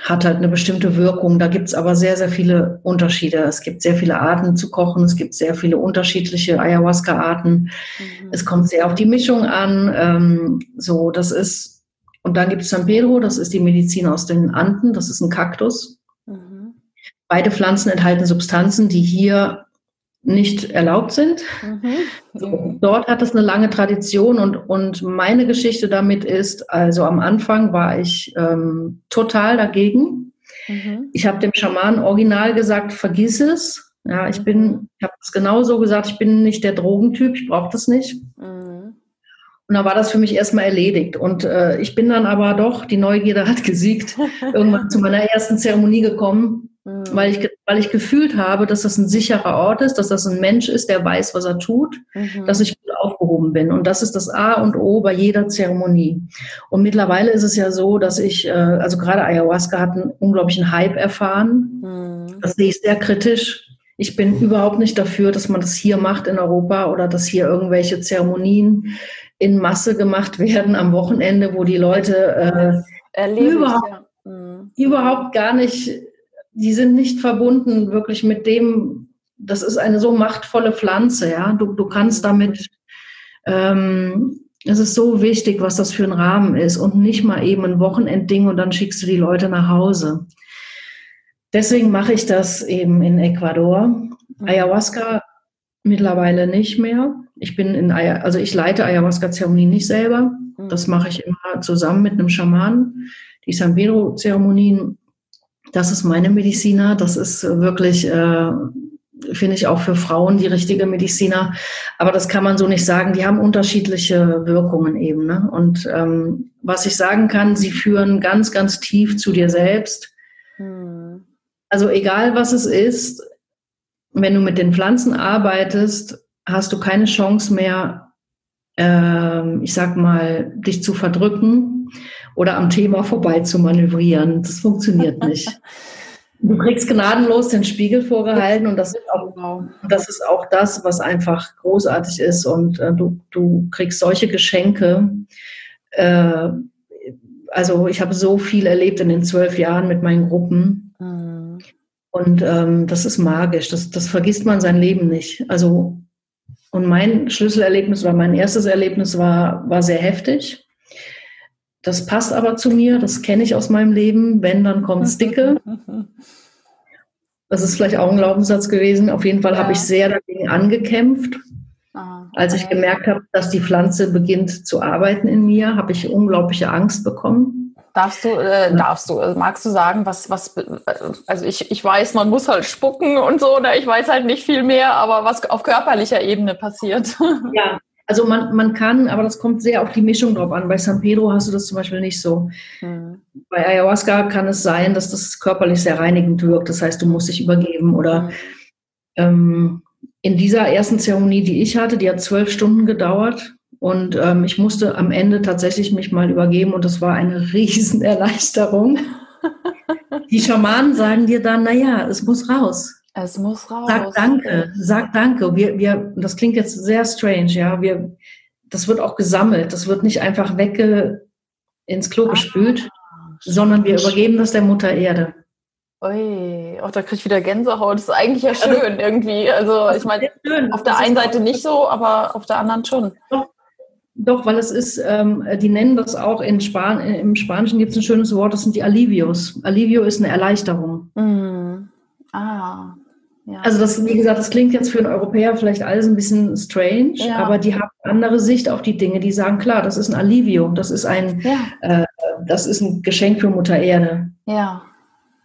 hat halt eine bestimmte Wirkung. Da gibt's aber sehr, sehr viele Unterschiede. Es gibt sehr viele Arten zu kochen. Es gibt sehr viele unterschiedliche Ayahuasca-Arten. Mhm. Es kommt sehr auf die Mischung an. Ähm, so, das ist, und dann gibt es San Pedro, das ist die Medizin aus den Anden. Das ist ein Kaktus. Beide Pflanzen enthalten Substanzen, die hier nicht erlaubt sind. Mhm. So, dort hat es eine lange Tradition und, und meine Geschichte damit ist, also am Anfang war ich ähm, total dagegen. Mhm. Ich habe dem Schaman original gesagt, vergiss es. Ja, ich bin, ich habe es genauso gesagt, ich bin nicht der Drogentyp, ich brauche das nicht. Mhm. Und dann war das für mich erstmal erledigt. Und äh, ich bin dann aber doch, die Neugierde hat gesiegt, *laughs* irgendwann zu meiner ersten Zeremonie gekommen Mhm. Weil, ich, weil ich gefühlt habe, dass das ein sicherer Ort ist, dass das ein Mensch ist, der weiß, was er tut, mhm. dass ich gut aufgehoben bin. Und das ist das A und O bei jeder Zeremonie. Und mittlerweile ist es ja so, dass ich, äh, also gerade Ayahuasca hat einen unglaublichen Hype erfahren. Mhm. Das sehe ich sehr kritisch. Ich bin überhaupt nicht dafür, dass man das hier macht in Europa oder dass hier irgendwelche Zeremonien in Masse gemacht *laughs* werden am Wochenende, wo die Leute äh, überhaupt, ja. mhm. überhaupt gar nicht die sind nicht verbunden wirklich mit dem, das ist eine so machtvolle Pflanze, ja. Du, du kannst damit, ähm, es ist so wichtig, was das für ein Rahmen ist und nicht mal eben ein Wochenendding und dann schickst du die Leute nach Hause. Deswegen mache ich das eben in Ecuador. Mhm. Ayahuasca mittlerweile nicht mehr. Ich bin in, also ich leite Ayahuasca-Zeremonien nicht selber. Mhm. Das mache ich immer zusammen mit einem Schaman. Die San Pedro-Zeremonien Das ist meine Mediziner. Das ist wirklich, äh, finde ich, auch für Frauen die richtige Mediziner. Aber das kann man so nicht sagen. Die haben unterschiedliche Wirkungen eben. Ne? Und ähm, was ich sagen kann, sie führen ganz, ganz tief zu dir selbst. Hm. Also egal was es ist, wenn du mit den Pflanzen arbeitest, hast du keine Chance mehr, äh, ich sag mal, dich zu verdrücken oder am Thema vorbei zu manövrieren. Das funktioniert *laughs* nicht. Du kriegst gnadenlos den Spiegel vorgehalten und das ist auch, genau. das, ist auch das, was einfach großartig ist. Und äh, du, du kriegst solche Geschenke. Äh, also ich habe so viel erlebt in den zwölf Jahren mit meinen Gruppen. Mhm. Und ähm, das ist magisch. Das, das vergisst man sein Leben nicht. Also und mein Schlüsselerlebnis oder mein erstes Erlebnis war, war sehr heftig. Das passt aber zu mir, das kenne ich aus meinem Leben. Wenn, dann kommt's *laughs* dicke. Das ist vielleicht auch ein Glaubenssatz gewesen. Auf jeden Fall ja. habe ich sehr dagegen angekämpft. Ah, Als ich gemerkt habe, dass die Pflanze beginnt zu arbeiten in mir, habe ich unglaubliche Angst bekommen. Darfst du, äh, darfst du, äh, magst du sagen, was, was, also ich, ich weiß, man muss halt spucken und so, ne? ich weiß halt nicht viel mehr, aber was auf körperlicher Ebene passiert. Ja, also man, man kann, aber das kommt sehr auf die Mischung drauf an. Bei San Pedro hast du das zum Beispiel nicht so. Mhm. Bei Ayahuasca kann es sein, dass das körperlich sehr reinigend wirkt. Das heißt, du musst dich übergeben. Oder mhm. ähm, in dieser ersten Zeremonie, die ich hatte, die hat zwölf Stunden gedauert. Und ähm, ich musste am Ende tatsächlich mich mal übergeben und das war eine *laughs* Riesenerleichterung. *laughs* die Schamanen sagen dir dann, naja, es muss raus. Es muss raus. Sag danke, sag danke. Wir, wir, das klingt jetzt sehr strange, ja. Wir, das wird auch gesammelt. Das wird nicht einfach wegge ins Klo ah, gespült, sondern wir übergeben das der Mutter Erde. Ui, auch da kriege ich wieder Gänsehaut. Das ist eigentlich ja also, schön also, irgendwie. Also ich meine, auf der einen Seite nicht so, aber auf der anderen schon. Doch, doch weil es ist, ähm, die nennen das auch in Span im Spanischen gibt es ein schönes Wort, das sind die Alivios. Alivio ist eine Erleichterung. Mm. Ah, ja. Also das, wie gesagt, das klingt jetzt für einen Europäer vielleicht alles ein bisschen strange, ja. aber die haben eine andere Sicht auf die Dinge. Die sagen, klar, das ist ein Alivio, das ist ein, ja. äh, das ist ein Geschenk für Mutter Erde. Ja.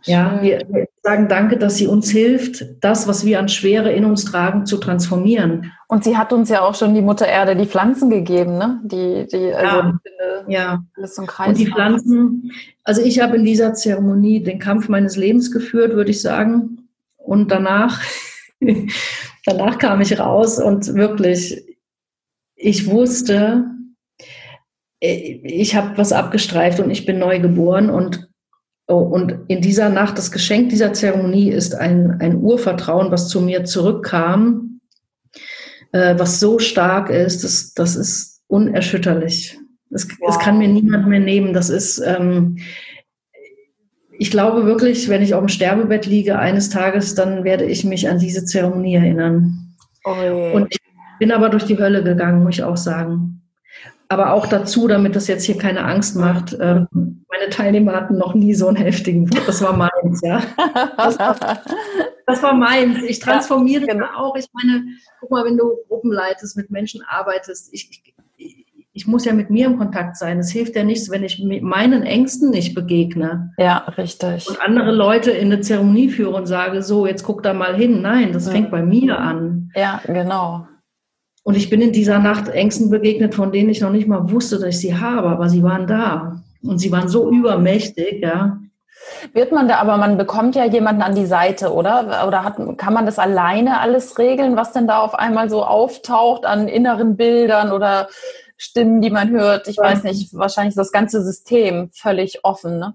Ja, wir, wir, sagen Danke, dass sie uns hilft, das, was wir an Schwere in uns tragen, zu transformieren. Und sie hat uns ja auch schon die Mutter Erde die Pflanzen gegeben, ne? Die, die, also ja, finde, ja. alles so ein Kreis. Und die Pflanzen, also ich habe in dieser Zeremonie den Kampf meines Lebens geführt, würde ich sagen. Und danach, *laughs* danach kam ich raus und wirklich, ich wusste, ich habe was abgestreift und ich bin neu geboren und oh, und in dieser Nacht, das Geschenk dieser Zeremonie ist ein, ein Urvertrauen, was zu mir zurückkam, äh, was so stark ist, das, das ist unerschütterlich. Das, wow. das kann mir niemand mehr nehmen. Das ist, ähm, ich glaube wirklich, wenn ich auf dem Sterbebett liege eines Tages, dann werde ich mich an diese Zeremonie erinnern. Oh Und ich bin aber durch die Hölle gegangen, muss ich auch sagen. Aber auch dazu, damit das jetzt hier keine Angst macht, ähm, meine Teilnehmer hatten noch nie so einen heftigen, das war meins, ja. Das war, das war meins. Ich transformiere ja, genau. auch. Ich meine, guck mal, wenn du Gruppen leitest, mit Menschen arbeitest, ich, ich muss ja mit mir im Kontakt sein. Es hilft ja nichts, wenn ich meinen Ängsten nicht begegne. Ja, richtig. Und andere Leute in eine Zeremonie führe und sage, so, jetzt guck da mal hin. Nein, das ja. fängt bei mir an. Ja, genau. Und ich bin in dieser Nacht Ängsten begegnet, von denen ich noch nicht mal wusste, dass ich sie habe, aber sie waren da. Und sie waren so übermächtig, ja. Wird man da, aber man bekommt ja jemanden an die Seite, oder? Oder hat, kann man das alleine alles regeln, was denn da auf einmal so auftaucht an inneren Bildern oder Stimmen, die man hört. Ich weiß nicht, wahrscheinlich ist das ganze System völlig offen. Ne?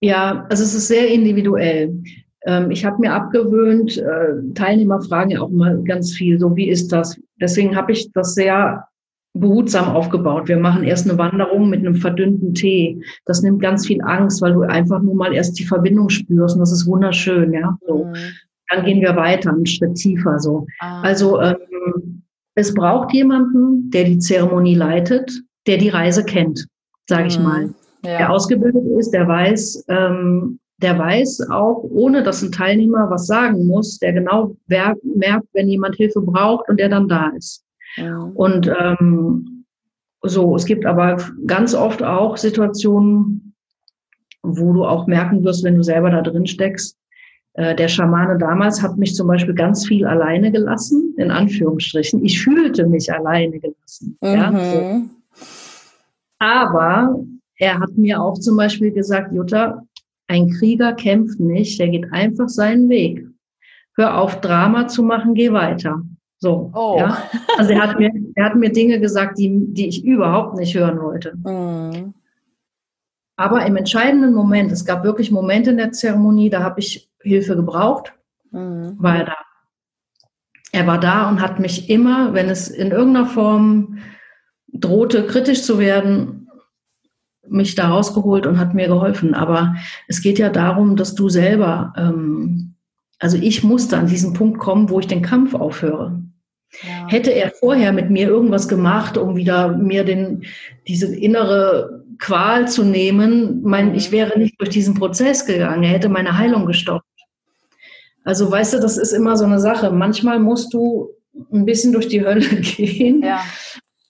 Ja, also es ist sehr individuell. Ähm, ich habe mir abgewöhnt, äh, Teilnehmer fragen ja auch mal ganz viel, so wie ist das? Deswegen habe ich das sehr behutsam aufgebaut. Wir machen erst eine Wanderung mit einem verdünnten Tee. Das nimmt ganz viel Angst, weil du einfach nur mal erst die Verbindung spürst und das ist wunderschön, ja. So. Mhm. Dann gehen wir weiter, einen Schritt tiefer so. Ah. Also ähm, es braucht jemanden, der die Zeremonie leitet, der die Reise kennt, sage ich mhm. mal. Ja. Der ausgebildet ist, der weiß, ähm, der weiß auch, ohne dass ein Teilnehmer was sagen muss, der genau merkt, wenn jemand Hilfe braucht und der dann da ist. Ja. Und ähm, so, es gibt aber ganz oft auch Situationen, wo du auch merken wirst, wenn du selber da drin steckst. Äh, der Schamane damals hat mich zum Beispiel ganz viel alleine gelassen, in Anführungsstrichen. Ich fühlte mich alleine gelassen. Mhm. Ja, so. Aber er hat mir auch zum Beispiel gesagt, Jutta, ein Krieger kämpft nicht, der geht einfach seinen Weg. Hör auf, Drama zu machen, geh weiter. So. Oh. Ja? Also er hat mir, er hat mir Dinge gesagt, die, die ich überhaupt nicht hören wollte. Mhm. Aber im entscheidenden Moment, es gab wirklich Momente in der Zeremonie, da habe ich Hilfe gebraucht, mhm. war er da. Er war da und hat mich immer, wenn es in irgendeiner Form drohte, kritisch zu werden, mich da rausgeholt und hat mir geholfen. Aber es geht ja darum, dass du selber, ähm, also ich musste an diesen Punkt kommen, wo ich den Kampf aufhöre. Ja. Hätte er vorher mit mir irgendwas gemacht, um wieder mir den, diese innere Qual zu nehmen, mein, ich wäre nicht durch diesen Prozess gegangen. Er hätte meine Heilung gestoppt. Also weißt du, das ist immer so eine Sache. Manchmal musst du ein bisschen durch die Hölle *laughs* gehen. Ja.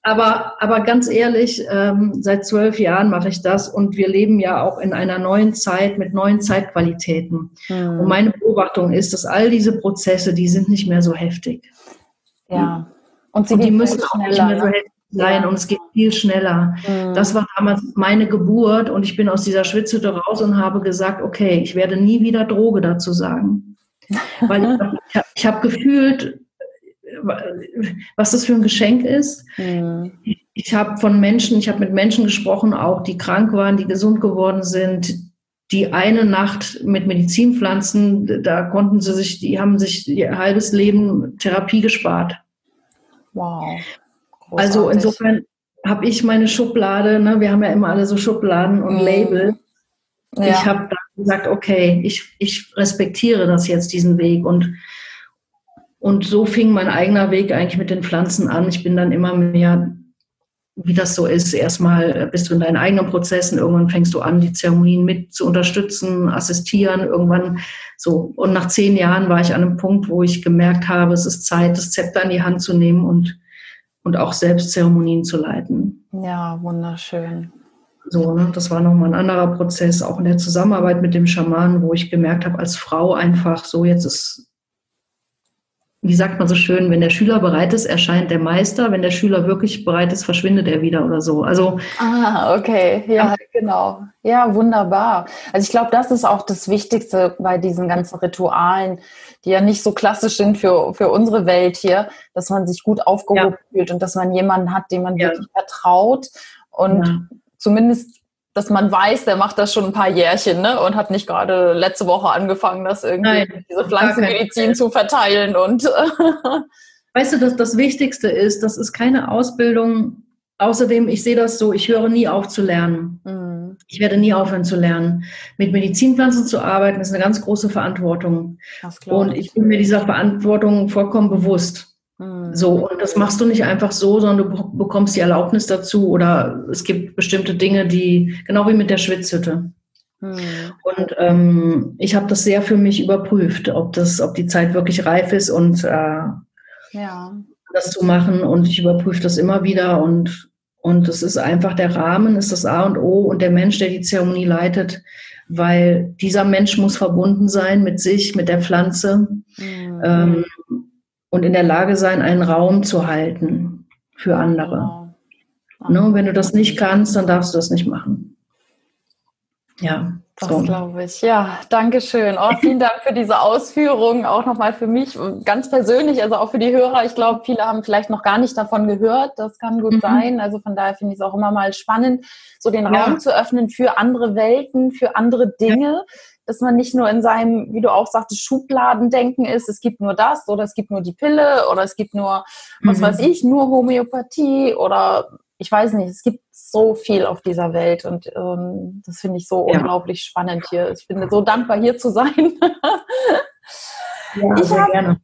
Aber, aber ganz ehrlich, ähm, seit zwölf Jahren mache ich das und wir leben ja auch in einer neuen Zeit mit neuen Zeitqualitäten. Mhm. Und meine Beobachtung ist, dass all diese Prozesse, die sind nicht mehr so heftig. Ja. Und, und die müssen auch nicht mehr so ne? heftig sein ja. und es geht viel schneller. Mhm. Das war damals meine Geburt und ich bin aus dieser Schwitzhütte raus und habe gesagt, okay, ich werde nie wieder Droge dazu sagen. Weil ich, habe hab gefühlt, was das für ein Geschenk ist. Mhm. Ich habe von Menschen, ich habe mit Menschen gesprochen, auch die krank waren, die gesund geworden sind, die eine Nacht mit Medizinpflanzen, da konnten sie sich, die haben sich ihr halbes Leben Therapie gespart. Wow. Großartig. Also insofern habe ich meine Schublade, ne, wir haben ja immer alle so Schubladen und mhm. Label. Ja. Ich habe dann gesagt, okay, ich, ich respektiere das jetzt, diesen Weg. Und, und so fing mein eigener Weg eigentlich mit den Pflanzen an. Ich bin dann immer mehr wie das so ist. Erstmal bist du in deinen eigenen Prozessen, irgendwann fängst du an, die Zeremonien mit zu unterstützen, assistieren, irgendwann so. Und nach zehn Jahren war ich an einem Punkt, wo ich gemerkt habe, es ist Zeit, das Zepter in die Hand zu nehmen und, und auch selbst Zeremonien zu leiten. Ja, wunderschön. So, ne, das war nochmal ein anderer Prozess, auch in der Zusammenarbeit mit dem Schamanen, wo ich gemerkt habe, als Frau einfach so, jetzt ist wie sagt man so schön, wenn der Schüler bereit ist, erscheint der Meister. Wenn der Schüler wirklich bereit ist, verschwindet er wieder oder so. Also ah, okay, ja, ja. genau, ja, wunderbar. Also ich glaube, das ist auch das Wichtigste bei diesen ganzen Ritualen, die ja nicht so klassisch sind für für unsere Welt hier, dass man sich gut aufgehoben ja. fühlt und dass man jemanden hat, dem man ja. wirklich vertraut und zumindest dass man weiß, der macht das schon ein paar Jährchen ne? und hat nicht gerade letzte Woche angefangen, das irgendwie Nein, diese Pflanzenmedizin zu verteilen und *laughs* weißt du, dass das Wichtigste ist, das ist keine Ausbildung. Außerdem, ich sehe das so, ich höre nie auf zu lernen. Mhm. Ich werde nie aufhören zu lernen. Mit Medizinpflanzen zu arbeiten ist eine ganz große Verantwortung. Und ich bin mir dieser Verantwortung vollkommen bewusst. So, und das machst du nicht einfach so, sondern du bekommst die Erlaubnis dazu oder es gibt bestimmte Dinge, die, genau wie mit der Schwitzhütte. Mhm. Und ähm, ich habe das sehr für mich überprüft, ob das, ob die Zeit wirklich reif ist und äh, ja. das zu machen. Und ich überprüfe das immer wieder und und es ist einfach der Rahmen, ist das A und O und der Mensch, der die Zeremonie leitet, weil dieser Mensch muss verbunden sein mit sich, mit der Pflanze. Mhm. Ähm, und in der Lage sein, einen Raum zu halten für andere. Wow. Ne, wenn du das nicht kannst, dann darfst du das nicht machen. Ja. Das so. glaube ich. Ja, danke schön. Oh, vielen Dank für diese Ausführungen, auch nochmal für mich ganz persönlich, also auch für die Hörer. Ich glaube, viele haben vielleicht noch gar nicht davon gehört. Das kann gut mhm. sein. Also von daher finde ich es auch immer mal spannend, so den ja. Raum zu öffnen für andere Welten, für andere Dinge. Ja dass man nicht nur in seinem, wie du auch sagtest, Schubladendenken ist, es gibt nur das oder es gibt nur die Pille oder es gibt nur, was mhm. weiß ich, nur Homöopathie oder ich weiß nicht, es gibt so viel auf dieser Welt und ähm, das finde ich so ja. unglaublich spannend hier. Ich bin so dankbar, hier zu sein. *laughs* ja, ich habe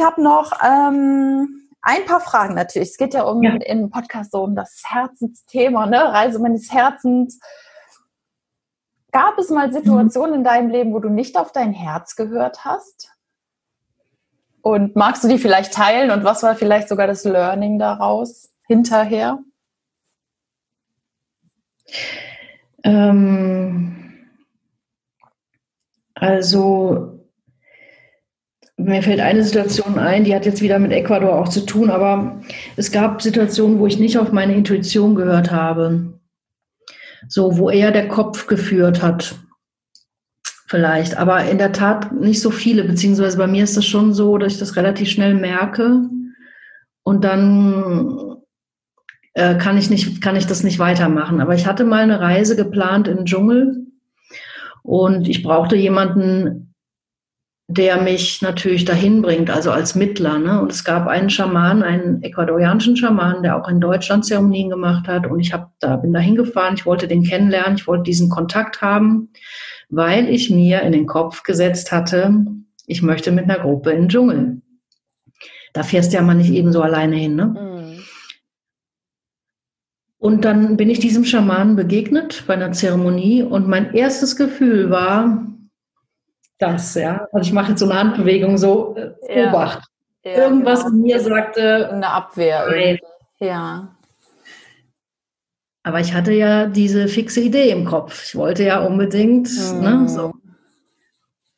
hab noch ähm, ein paar Fragen natürlich. Es geht ja um ja. in Podcast so um das Herzensthema, ne? Reise meines Herzens. Gab es mal Situationen in deinem Leben, wo du nicht auf dein Herz gehört hast? Und magst du die vielleicht teilen und was war vielleicht sogar das Learning daraus hinterher? Ähm, Also mir fällt eine Situation ein, die hat jetzt wieder mit Ecuador auch zu tun, aber es gab Situationen, wo ich nicht auf meine Intuition gehört habe. So, wo eher der Kopf geführt hat. Vielleicht. Aber in der Tat nicht so viele, beziehungsweise bei mir ist das schon so, dass ich das relativ schnell merke. Und dann äh, kann ich nicht, kann ich das nicht weitermachen. Aber ich hatte mal eine Reise geplant den Dschungel und ich brauchte jemanden, der mich natürlich dahin bringt, also als Mittler. Ne? Und es gab einen Schaman, einen ecuadorianischen Schaman, der auch in Deutschland Zeremonien gemacht hat. Und ich hab, da bin da hingefahren, ich wollte den kennenlernen, ich wollte diesen Kontakt haben, weil ich mir in den Kopf gesetzt hatte, ich möchte mit einer Gruppe in den Dschungel. Da fährst du ja mal nicht eben so alleine hin. Ne? Mhm. Und dann bin ich diesem Schamanen begegnet bei einer Zeremonie und mein erstes Gefühl war, das, ja. Also ich mache jetzt so eine Handbewegung, so äh, ja. Obacht. Ja, Irgendwas genau. in mir sagte. Eine Abwehr. Nein. Ja. Aber ich hatte ja diese fixe Idee im Kopf. Ich wollte ja unbedingt, mhm. ne, so.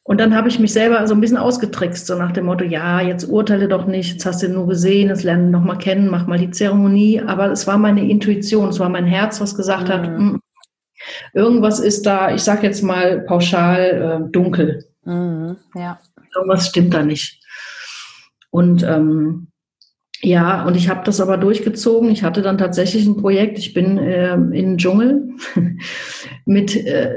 Und dann habe ich mich selber so ein bisschen ausgetrickst, so nach dem Motto, ja, jetzt urteile doch nicht, jetzt hast du ihn nur gesehen, jetzt lernen noch mal kennen, mach mal die Zeremonie. Aber es war meine Intuition, es war mein Herz, was gesagt mhm. hat, mm, irgendwas ist da, ich sage jetzt mal pauschal, äh, dunkel. Mhm, ja. Irgendwas stimmt da nicht. Und ähm, ja, und ich habe das aber durchgezogen. Ich hatte dann tatsächlich ein Projekt. Ich bin äh, in den Dschungel *laughs* mit, äh,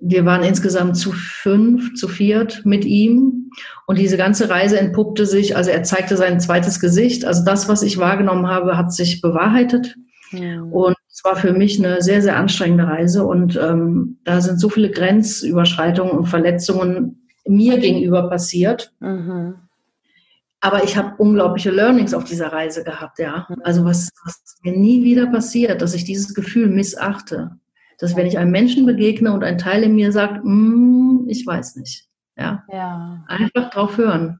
wir waren insgesamt zu fünf, zu viert mit ihm. Und diese ganze Reise entpuppte sich, also er zeigte sein zweites Gesicht. Also das, was ich wahrgenommen habe, hat sich bewahrheitet. Ja. Und es war für mich eine sehr, sehr anstrengende Reise und ähm, da sind so viele Grenzüberschreitungen und Verletzungen mir gegenüber passiert. Mhm. Aber ich habe unglaubliche Learnings auf dieser Reise gehabt, ja. Mhm. Also was, was mir nie wieder passiert, dass ich dieses Gefühl missachte. Dass wenn ich einem Menschen begegne und ein Teil in mir sagt, mm, ich weiß nicht. Ja. ja. Einfach drauf hören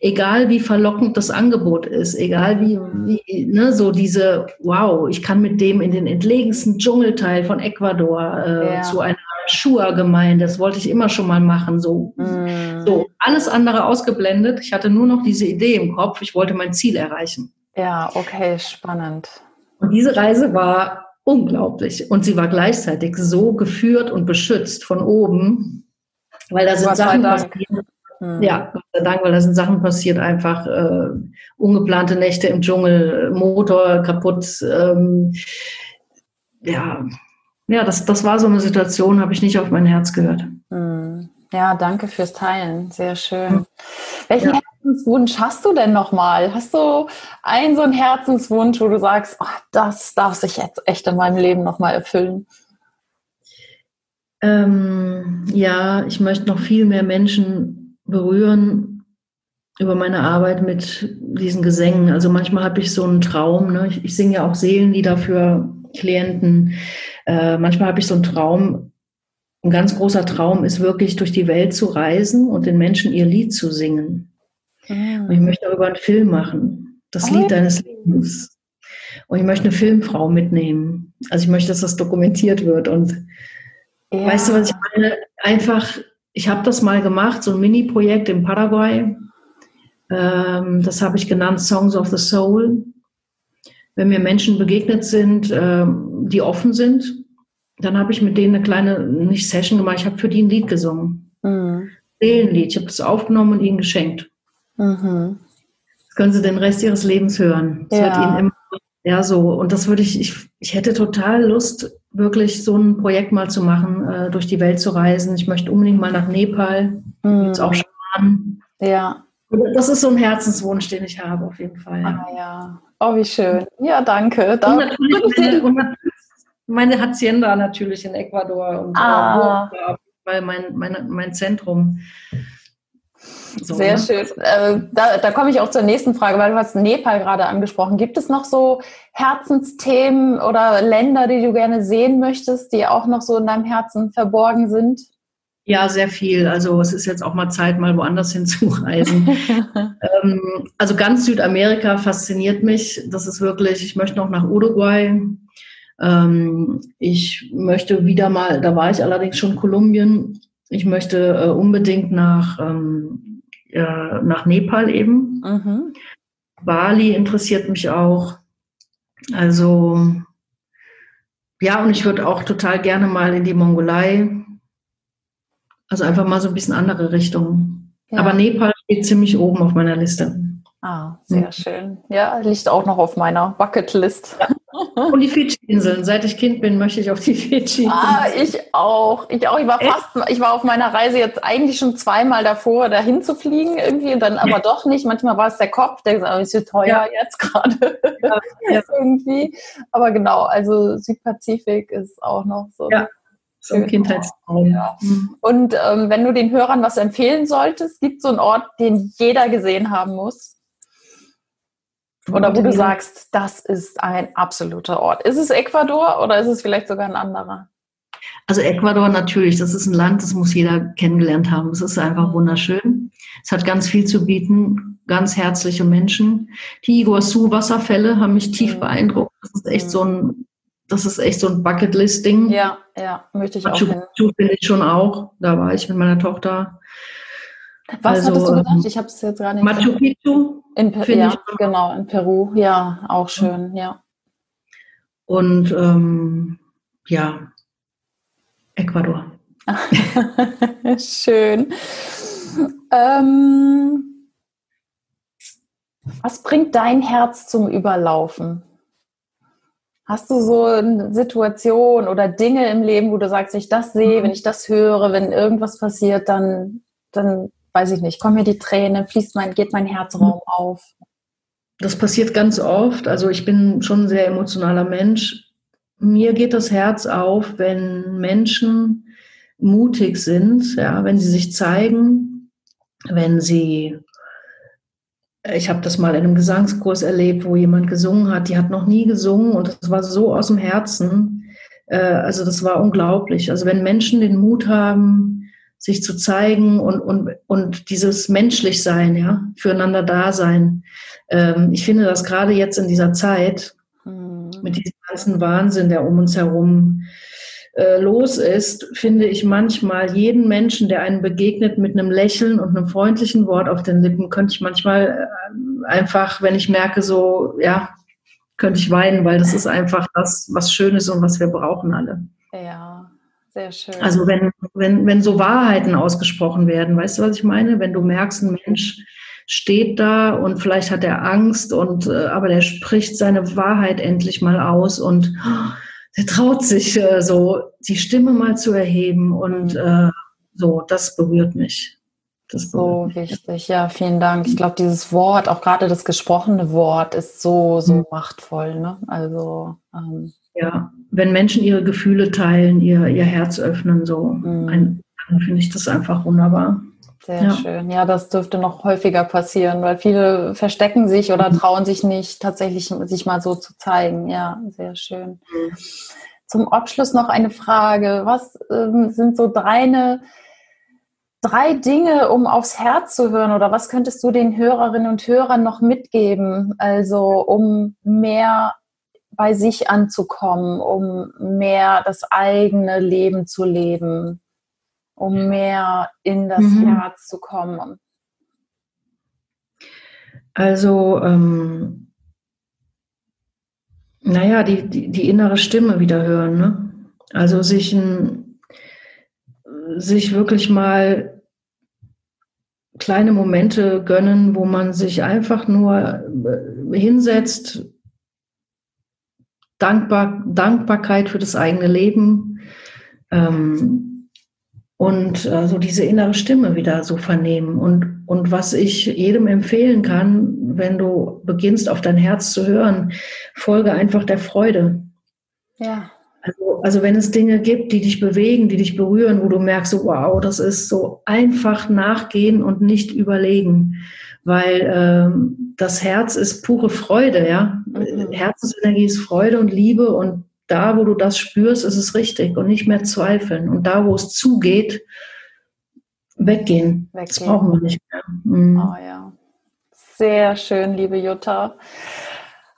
egal wie verlockend das Angebot ist, egal wie, wie ne, so diese, wow, ich kann mit dem in den entlegensten Dschungelteil von Ecuador äh, ja. zu einer Shua-Gemeinde, das wollte ich immer schon mal machen, so, mm. so alles andere ausgeblendet. Ich hatte nur noch diese Idee im Kopf, ich wollte mein Ziel erreichen. Ja, okay, spannend. Und diese Reise war unglaublich und sie war gleichzeitig so geführt und beschützt von oben, weil da sind Sachen passiert Mhm. Ja, Gott sei Dank, weil da sind Sachen passiert, einfach äh, ungeplante Nächte im Dschungel, Motor kaputt. Ähm, ja, ja, das, das war so eine Situation, habe ich nicht auf mein Herz gehört. Mhm. Ja, danke fürs Teilen. Sehr schön. Mhm. Welchen ja. Herzenswunsch hast du denn nochmal? Hast du einen so einen Herzenswunsch, wo du sagst, oh, das darf sich jetzt echt in meinem Leben nochmal erfüllen? Ähm, ja, ich möchte noch viel mehr Menschen berühren über meine Arbeit mit diesen Gesängen. Also manchmal habe ich so einen Traum. Ne? Ich, ich singe ja auch Seelenlieder für Klienten. Äh, manchmal habe ich so einen Traum. Ein ganz großer Traum ist wirklich durch die Welt zu reisen und den Menschen ihr Lied zu singen. Mhm. Und ich möchte darüber einen Film machen. Das oh. Lied deines Lebens. Und ich möchte eine Filmfrau mitnehmen. Also ich möchte, dass das dokumentiert wird. Und ja. weißt du, was ich meine? Einfach ich habe das mal gemacht, so ein Mini-Projekt in Paraguay. Ähm, das habe ich genannt Songs of the Soul. Wenn mir Menschen begegnet sind, ähm, die offen sind, dann habe ich mit denen eine kleine, nicht Session gemacht, ich habe für die ein Lied gesungen. Mhm. Seelenlied. Ich habe das aufgenommen und ihnen geschenkt. Mhm. Das können sie den Rest ihres Lebens hören. Das ja. wird ihnen immer ja, so. Und das würde ich, ich, ich hätte total Lust, wirklich so ein Projekt mal zu machen, äh, durch die Welt zu reisen. Ich möchte unbedingt mal nach Nepal. Mhm. Auch schon. Ja. Das ist so ein Herzenswunsch, den ich habe, auf jeden Fall. Ah ja. Oh, wie schön. Ja, danke. Da und natürlich meine, und meine Hacienda natürlich in Ecuador und ah. weil mein, mein, mein Zentrum so, Sehr ne? schön. Äh, da, da komme ich auch zur nächsten Frage, weil du hast Nepal gerade angesprochen. Gibt es noch so Herzensthemen oder Länder, die du gerne sehen möchtest, die auch noch so in deinem Herzen verborgen sind? Ja, sehr viel. Also es ist jetzt auch mal Zeit, mal woanders hinzureisen. *laughs* ähm, also ganz Südamerika fasziniert mich. Das ist wirklich, ich möchte noch nach Uruguay. Ähm, ich möchte wieder mal, da war ich allerdings schon Kolumbien, Ich möchte äh, unbedingt nach, ähm, äh, nach Nepal eben. Mhm. Bali interessiert mich auch. Also ja, und ich würde auch total gerne mal in die Mongolei. Also einfach mal so ein bisschen andere Richtungen. Ja. Aber Nepal steht ziemlich oben auf meiner Liste. Ah, sehr mhm. schön. Ja, liegt auch noch auf meiner Bucketlist. Ja. *laughs* Und die Fidschi-Inseln. Seit ich Kind bin, möchte ich auf die Fidschi. Ah, ich auch. Ich auch. Ich war fast, ich war auf meiner Reise jetzt eigentlich schon zweimal davor, dahin zu fliegen irgendwie und dann aber doch nicht. Manchmal war es der Kopf, der gesagt, ist so teuer ja. jetzt gerade ja, ja. *laughs* irgendwie. Aber genau, also Südpazifik ist auch noch so. Ja. So ein Kindheitstraum. Ja. Und ähm, wenn du den Hörern was empfehlen solltest, gibt es so einen Ort, den jeder gesehen haben muss? Oder wo du sagst, das ist ein absoluter Ort. Ist es Ecuador oder ist es vielleicht sogar ein anderer? Also Ecuador natürlich, das ist ein Land, das muss jeder kennengelernt haben. Es ist einfach wunderschön. Es hat ganz viel zu bieten, ganz herzliche Menschen. Die Iguazu-Wasserfälle haben mich tief mhm. beeindruckt. Das ist echt mhm. so ein, das ist echt so ein Bucketlist-Ding. Ja, ja, möchte ich Machu auch. Machu finde ich schon auch. Da war ich mit meiner Tochter. Was also, hattest du gesagt? Ich habe es jetzt gar nicht. Machu Picchu in Peru, ja, genau, in Peru, ja, auch schön, ja. Und ähm, ja, Ecuador. *laughs* schön. Ähm, was bringt dein Herz zum Überlaufen? Hast du so eine Situation oder Dinge im Leben, wo du sagst, wenn ich das sehe, wenn ich das höre, wenn irgendwas passiert, dann, dann weiß ich nicht, kommen mir die Tränen, fließt mein, geht mein Herzraum auf. Das passiert ganz oft. Also ich bin schon ein sehr emotionaler Mensch. Mir geht das Herz auf, wenn Menschen mutig sind, ja, wenn sie sich zeigen, wenn sie ich habe das mal in einem Gesangskurs erlebt, wo jemand gesungen hat, die hat noch nie gesungen und das war so aus dem Herzen. Äh, also das war unglaublich. Also wenn Menschen den Mut haben, sich zu zeigen und, und, und dieses menschlich sein, ja, füreinander da sein. Ähm, ich finde das gerade jetzt in dieser Zeit, mhm. mit diesem ganzen Wahnsinn, der um uns herum äh, los ist, finde ich manchmal jeden Menschen, der einem begegnet mit einem Lächeln und einem freundlichen Wort auf den Lippen, könnte ich manchmal äh, einfach, wenn ich merke, so, ja, könnte ich weinen, weil das ist einfach das, was Schönes und was wir brauchen alle. Ja. Sehr schön. Also wenn, wenn, wenn so Wahrheiten ausgesprochen werden, weißt du, was ich meine? Wenn du merkst, ein Mensch steht da und vielleicht hat er Angst und äh, aber der spricht seine Wahrheit endlich mal aus und oh, der traut sich äh, so die Stimme mal zu erheben und mhm. äh, so, das berührt mich. Das so wichtig, ja, vielen Dank. Ich glaube, dieses Wort, auch gerade das gesprochene Wort, ist so, so mhm. machtvoll. Ne? Also ähm, ja, wenn Menschen ihre Gefühle teilen, ihr, ihr Herz öffnen, so, mhm. dann finde ich das einfach wunderbar. Sehr ja. schön. Ja, das dürfte noch häufiger passieren, weil viele verstecken sich oder mhm. trauen sich nicht, tatsächlich sich mal so zu zeigen. Ja, sehr schön. Mhm. Zum Abschluss noch eine Frage. Was ähm, sind so deine drei Dinge, um aufs Herz zu hören? Oder was könntest du den Hörerinnen und Hörern noch mitgeben? Also, um mehr bei sich anzukommen, um mehr das eigene Leben zu leben, um mehr in das mhm. Herz zu kommen? Also, ähm, naja, die, die, die, innere Stimme wieder hören. Ne? Also sich, ein, sich wirklich mal kleine Momente gönnen, wo man sich einfach nur äh, hinsetzt, Dankbar, Dankbarkeit für das eigene Leben ähm, und äh, so diese innere Stimme wieder so vernehmen. Und, und was ich jedem empfehlen kann, wenn du beginnst auf dein Herz zu hören, folge einfach der Freude. Ja. Also, also wenn es Dinge gibt, die dich bewegen, die dich berühren, wo du merkst, so, wow, das ist so einfach nachgehen und nicht überlegen weil ähm, das Herz ist pure Freude, ja. Mhm. Herzensenergie ist Freude und Liebe und da, wo du das spürst, ist es richtig und nicht mehr zweifeln. Und da, wo es zugeht, weggehen. weggehen. Das brauchen wir nicht mehr. Mhm. Oh ja. Sehr schön, liebe Jutta.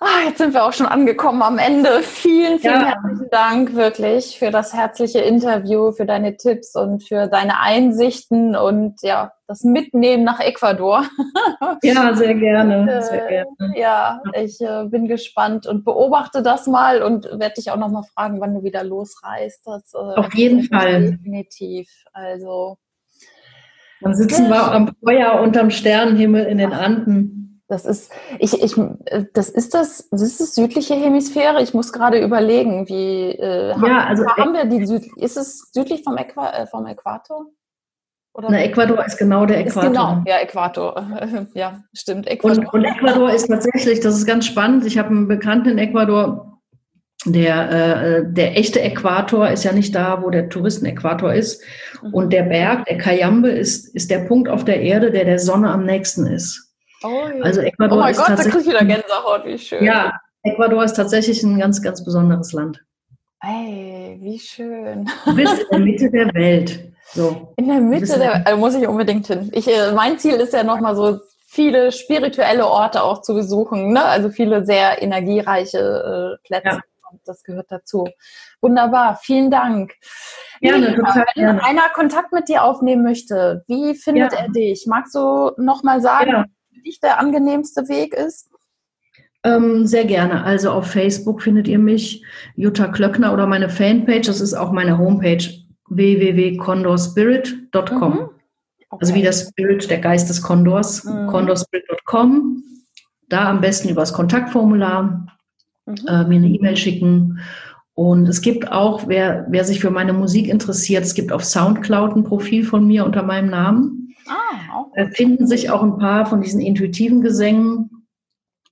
Ah, jetzt sind wir auch schon angekommen am Ende. Vielen, vielen ja. herzlichen Dank wirklich für das herzliche Interview, für deine Tipps und für deine Einsichten und ja, das Mitnehmen nach Ecuador. *laughs* Ja, sehr gerne. Äh, sehr gerne. Ja, ich äh, bin gespannt und beobachte das mal und werde dich auch noch mal fragen, wann du wieder losreist. Das, äh, Auf jeden Fall. Definitiv. Also. Dann sitzen wir am Feuer unterm Sternenhimmel in den Anden. Das ist, ich, ich, das ist das, das ist das südliche Hemisphäre. Ich muss gerade überlegen, wie äh, haben, ja, also haben wir die Süd, ist es südlich vom, Äqua, äh, vom Äquator? Oder? Na, Ecuador ist genau der Äquator. genau, ja, Äquator. *laughs* ja, stimmt. Äquator. Und, und Ecuador ist tatsächlich, das ist ganz spannend. Ich habe einen Bekannten in Ecuador, der, äh, der echte Äquator ist ja nicht da, wo der Touristenäquator ist. Mhm. Und der Berg, der Cayambe, ist, ist der Punkt auf der Erde, der der Sonne am nächsten ist. Oh, also Ecuador oh mein Gott, da krieg ich wieder Gänsehaut, wie schön. Ja, Ecuador ist tatsächlich ein ganz, ganz besonderes Land. Hey, wie schön. Du bist in der Mitte der Welt. So. In der Mitte der Welt, also muss ich unbedingt hin. Ich, äh, mein Ziel ist ja nochmal so viele spirituelle Orte auch zu besuchen, ne? also viele sehr energiereiche äh, Plätze. Ja. Das gehört dazu. Wunderbar, vielen Dank. Gerne, total Wenn gerne. einer Kontakt mit dir aufnehmen möchte, wie findet ja. er dich? Magst du nochmal sagen, ja für dich der angenehmste Weg ist? Ähm, sehr gerne. Also auf Facebook findet ihr mich, Jutta Klöckner oder meine Fanpage. Das ist auch meine Homepage www.condorspirit.com. Mhm. Okay. Also wie das Spirit, der Geist des Kondors, mhm. condorspirit.com. Da am besten über das Kontaktformular mhm. äh, mir eine E-Mail schicken. Und es gibt auch, wer, wer sich für meine Musik interessiert, es gibt auf Soundcloud ein Profil von mir unter meinem Namen. Ah, da finden sich auch ein paar von diesen intuitiven Gesängen.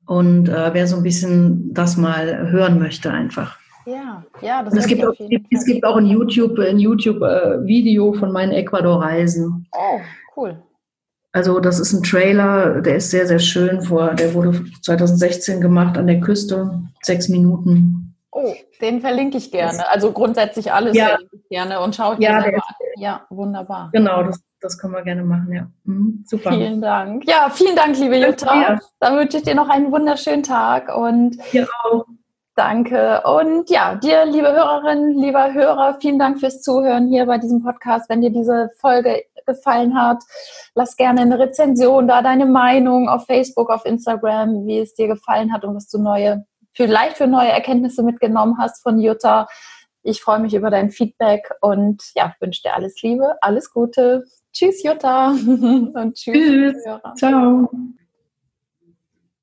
Und äh, wer so ein bisschen das mal hören möchte, einfach. Ja, ja, das und es gibt, auch, es gibt auch ein YouTube, ein YouTube-Video äh, von meinen Ecuador-Reisen. Oh, cool. Also das ist ein Trailer, der ist sehr, sehr schön. Vor, der wurde 2016 gemacht an der Küste, sechs Minuten. Oh, den verlinke ich gerne. Also grundsätzlich alles ja. gerne und schaue ich ja, selber an. Ja, wunderbar. Genau, das das können wir gerne machen, ja. Mhm, super. Vielen Dank. Ja, vielen Dank, liebe Jutta. Dann wünsche ich dir noch einen wunderschönen Tag und dir auch. Danke. Und ja, dir, liebe Hörerinnen, lieber Hörer, vielen Dank fürs Zuhören hier bei diesem Podcast. Wenn dir diese Folge gefallen hat, lass gerne eine Rezension da, deine Meinung auf Facebook, auf Instagram, wie es dir gefallen hat und was du neue, vielleicht für neue Erkenntnisse mitgenommen hast von Jutta. Ich freue mich über dein Feedback und ja, wünsche dir alles Liebe, alles Gute. Tschüss, Jutta. *laughs* Und tschüss. tschüss. Ciao.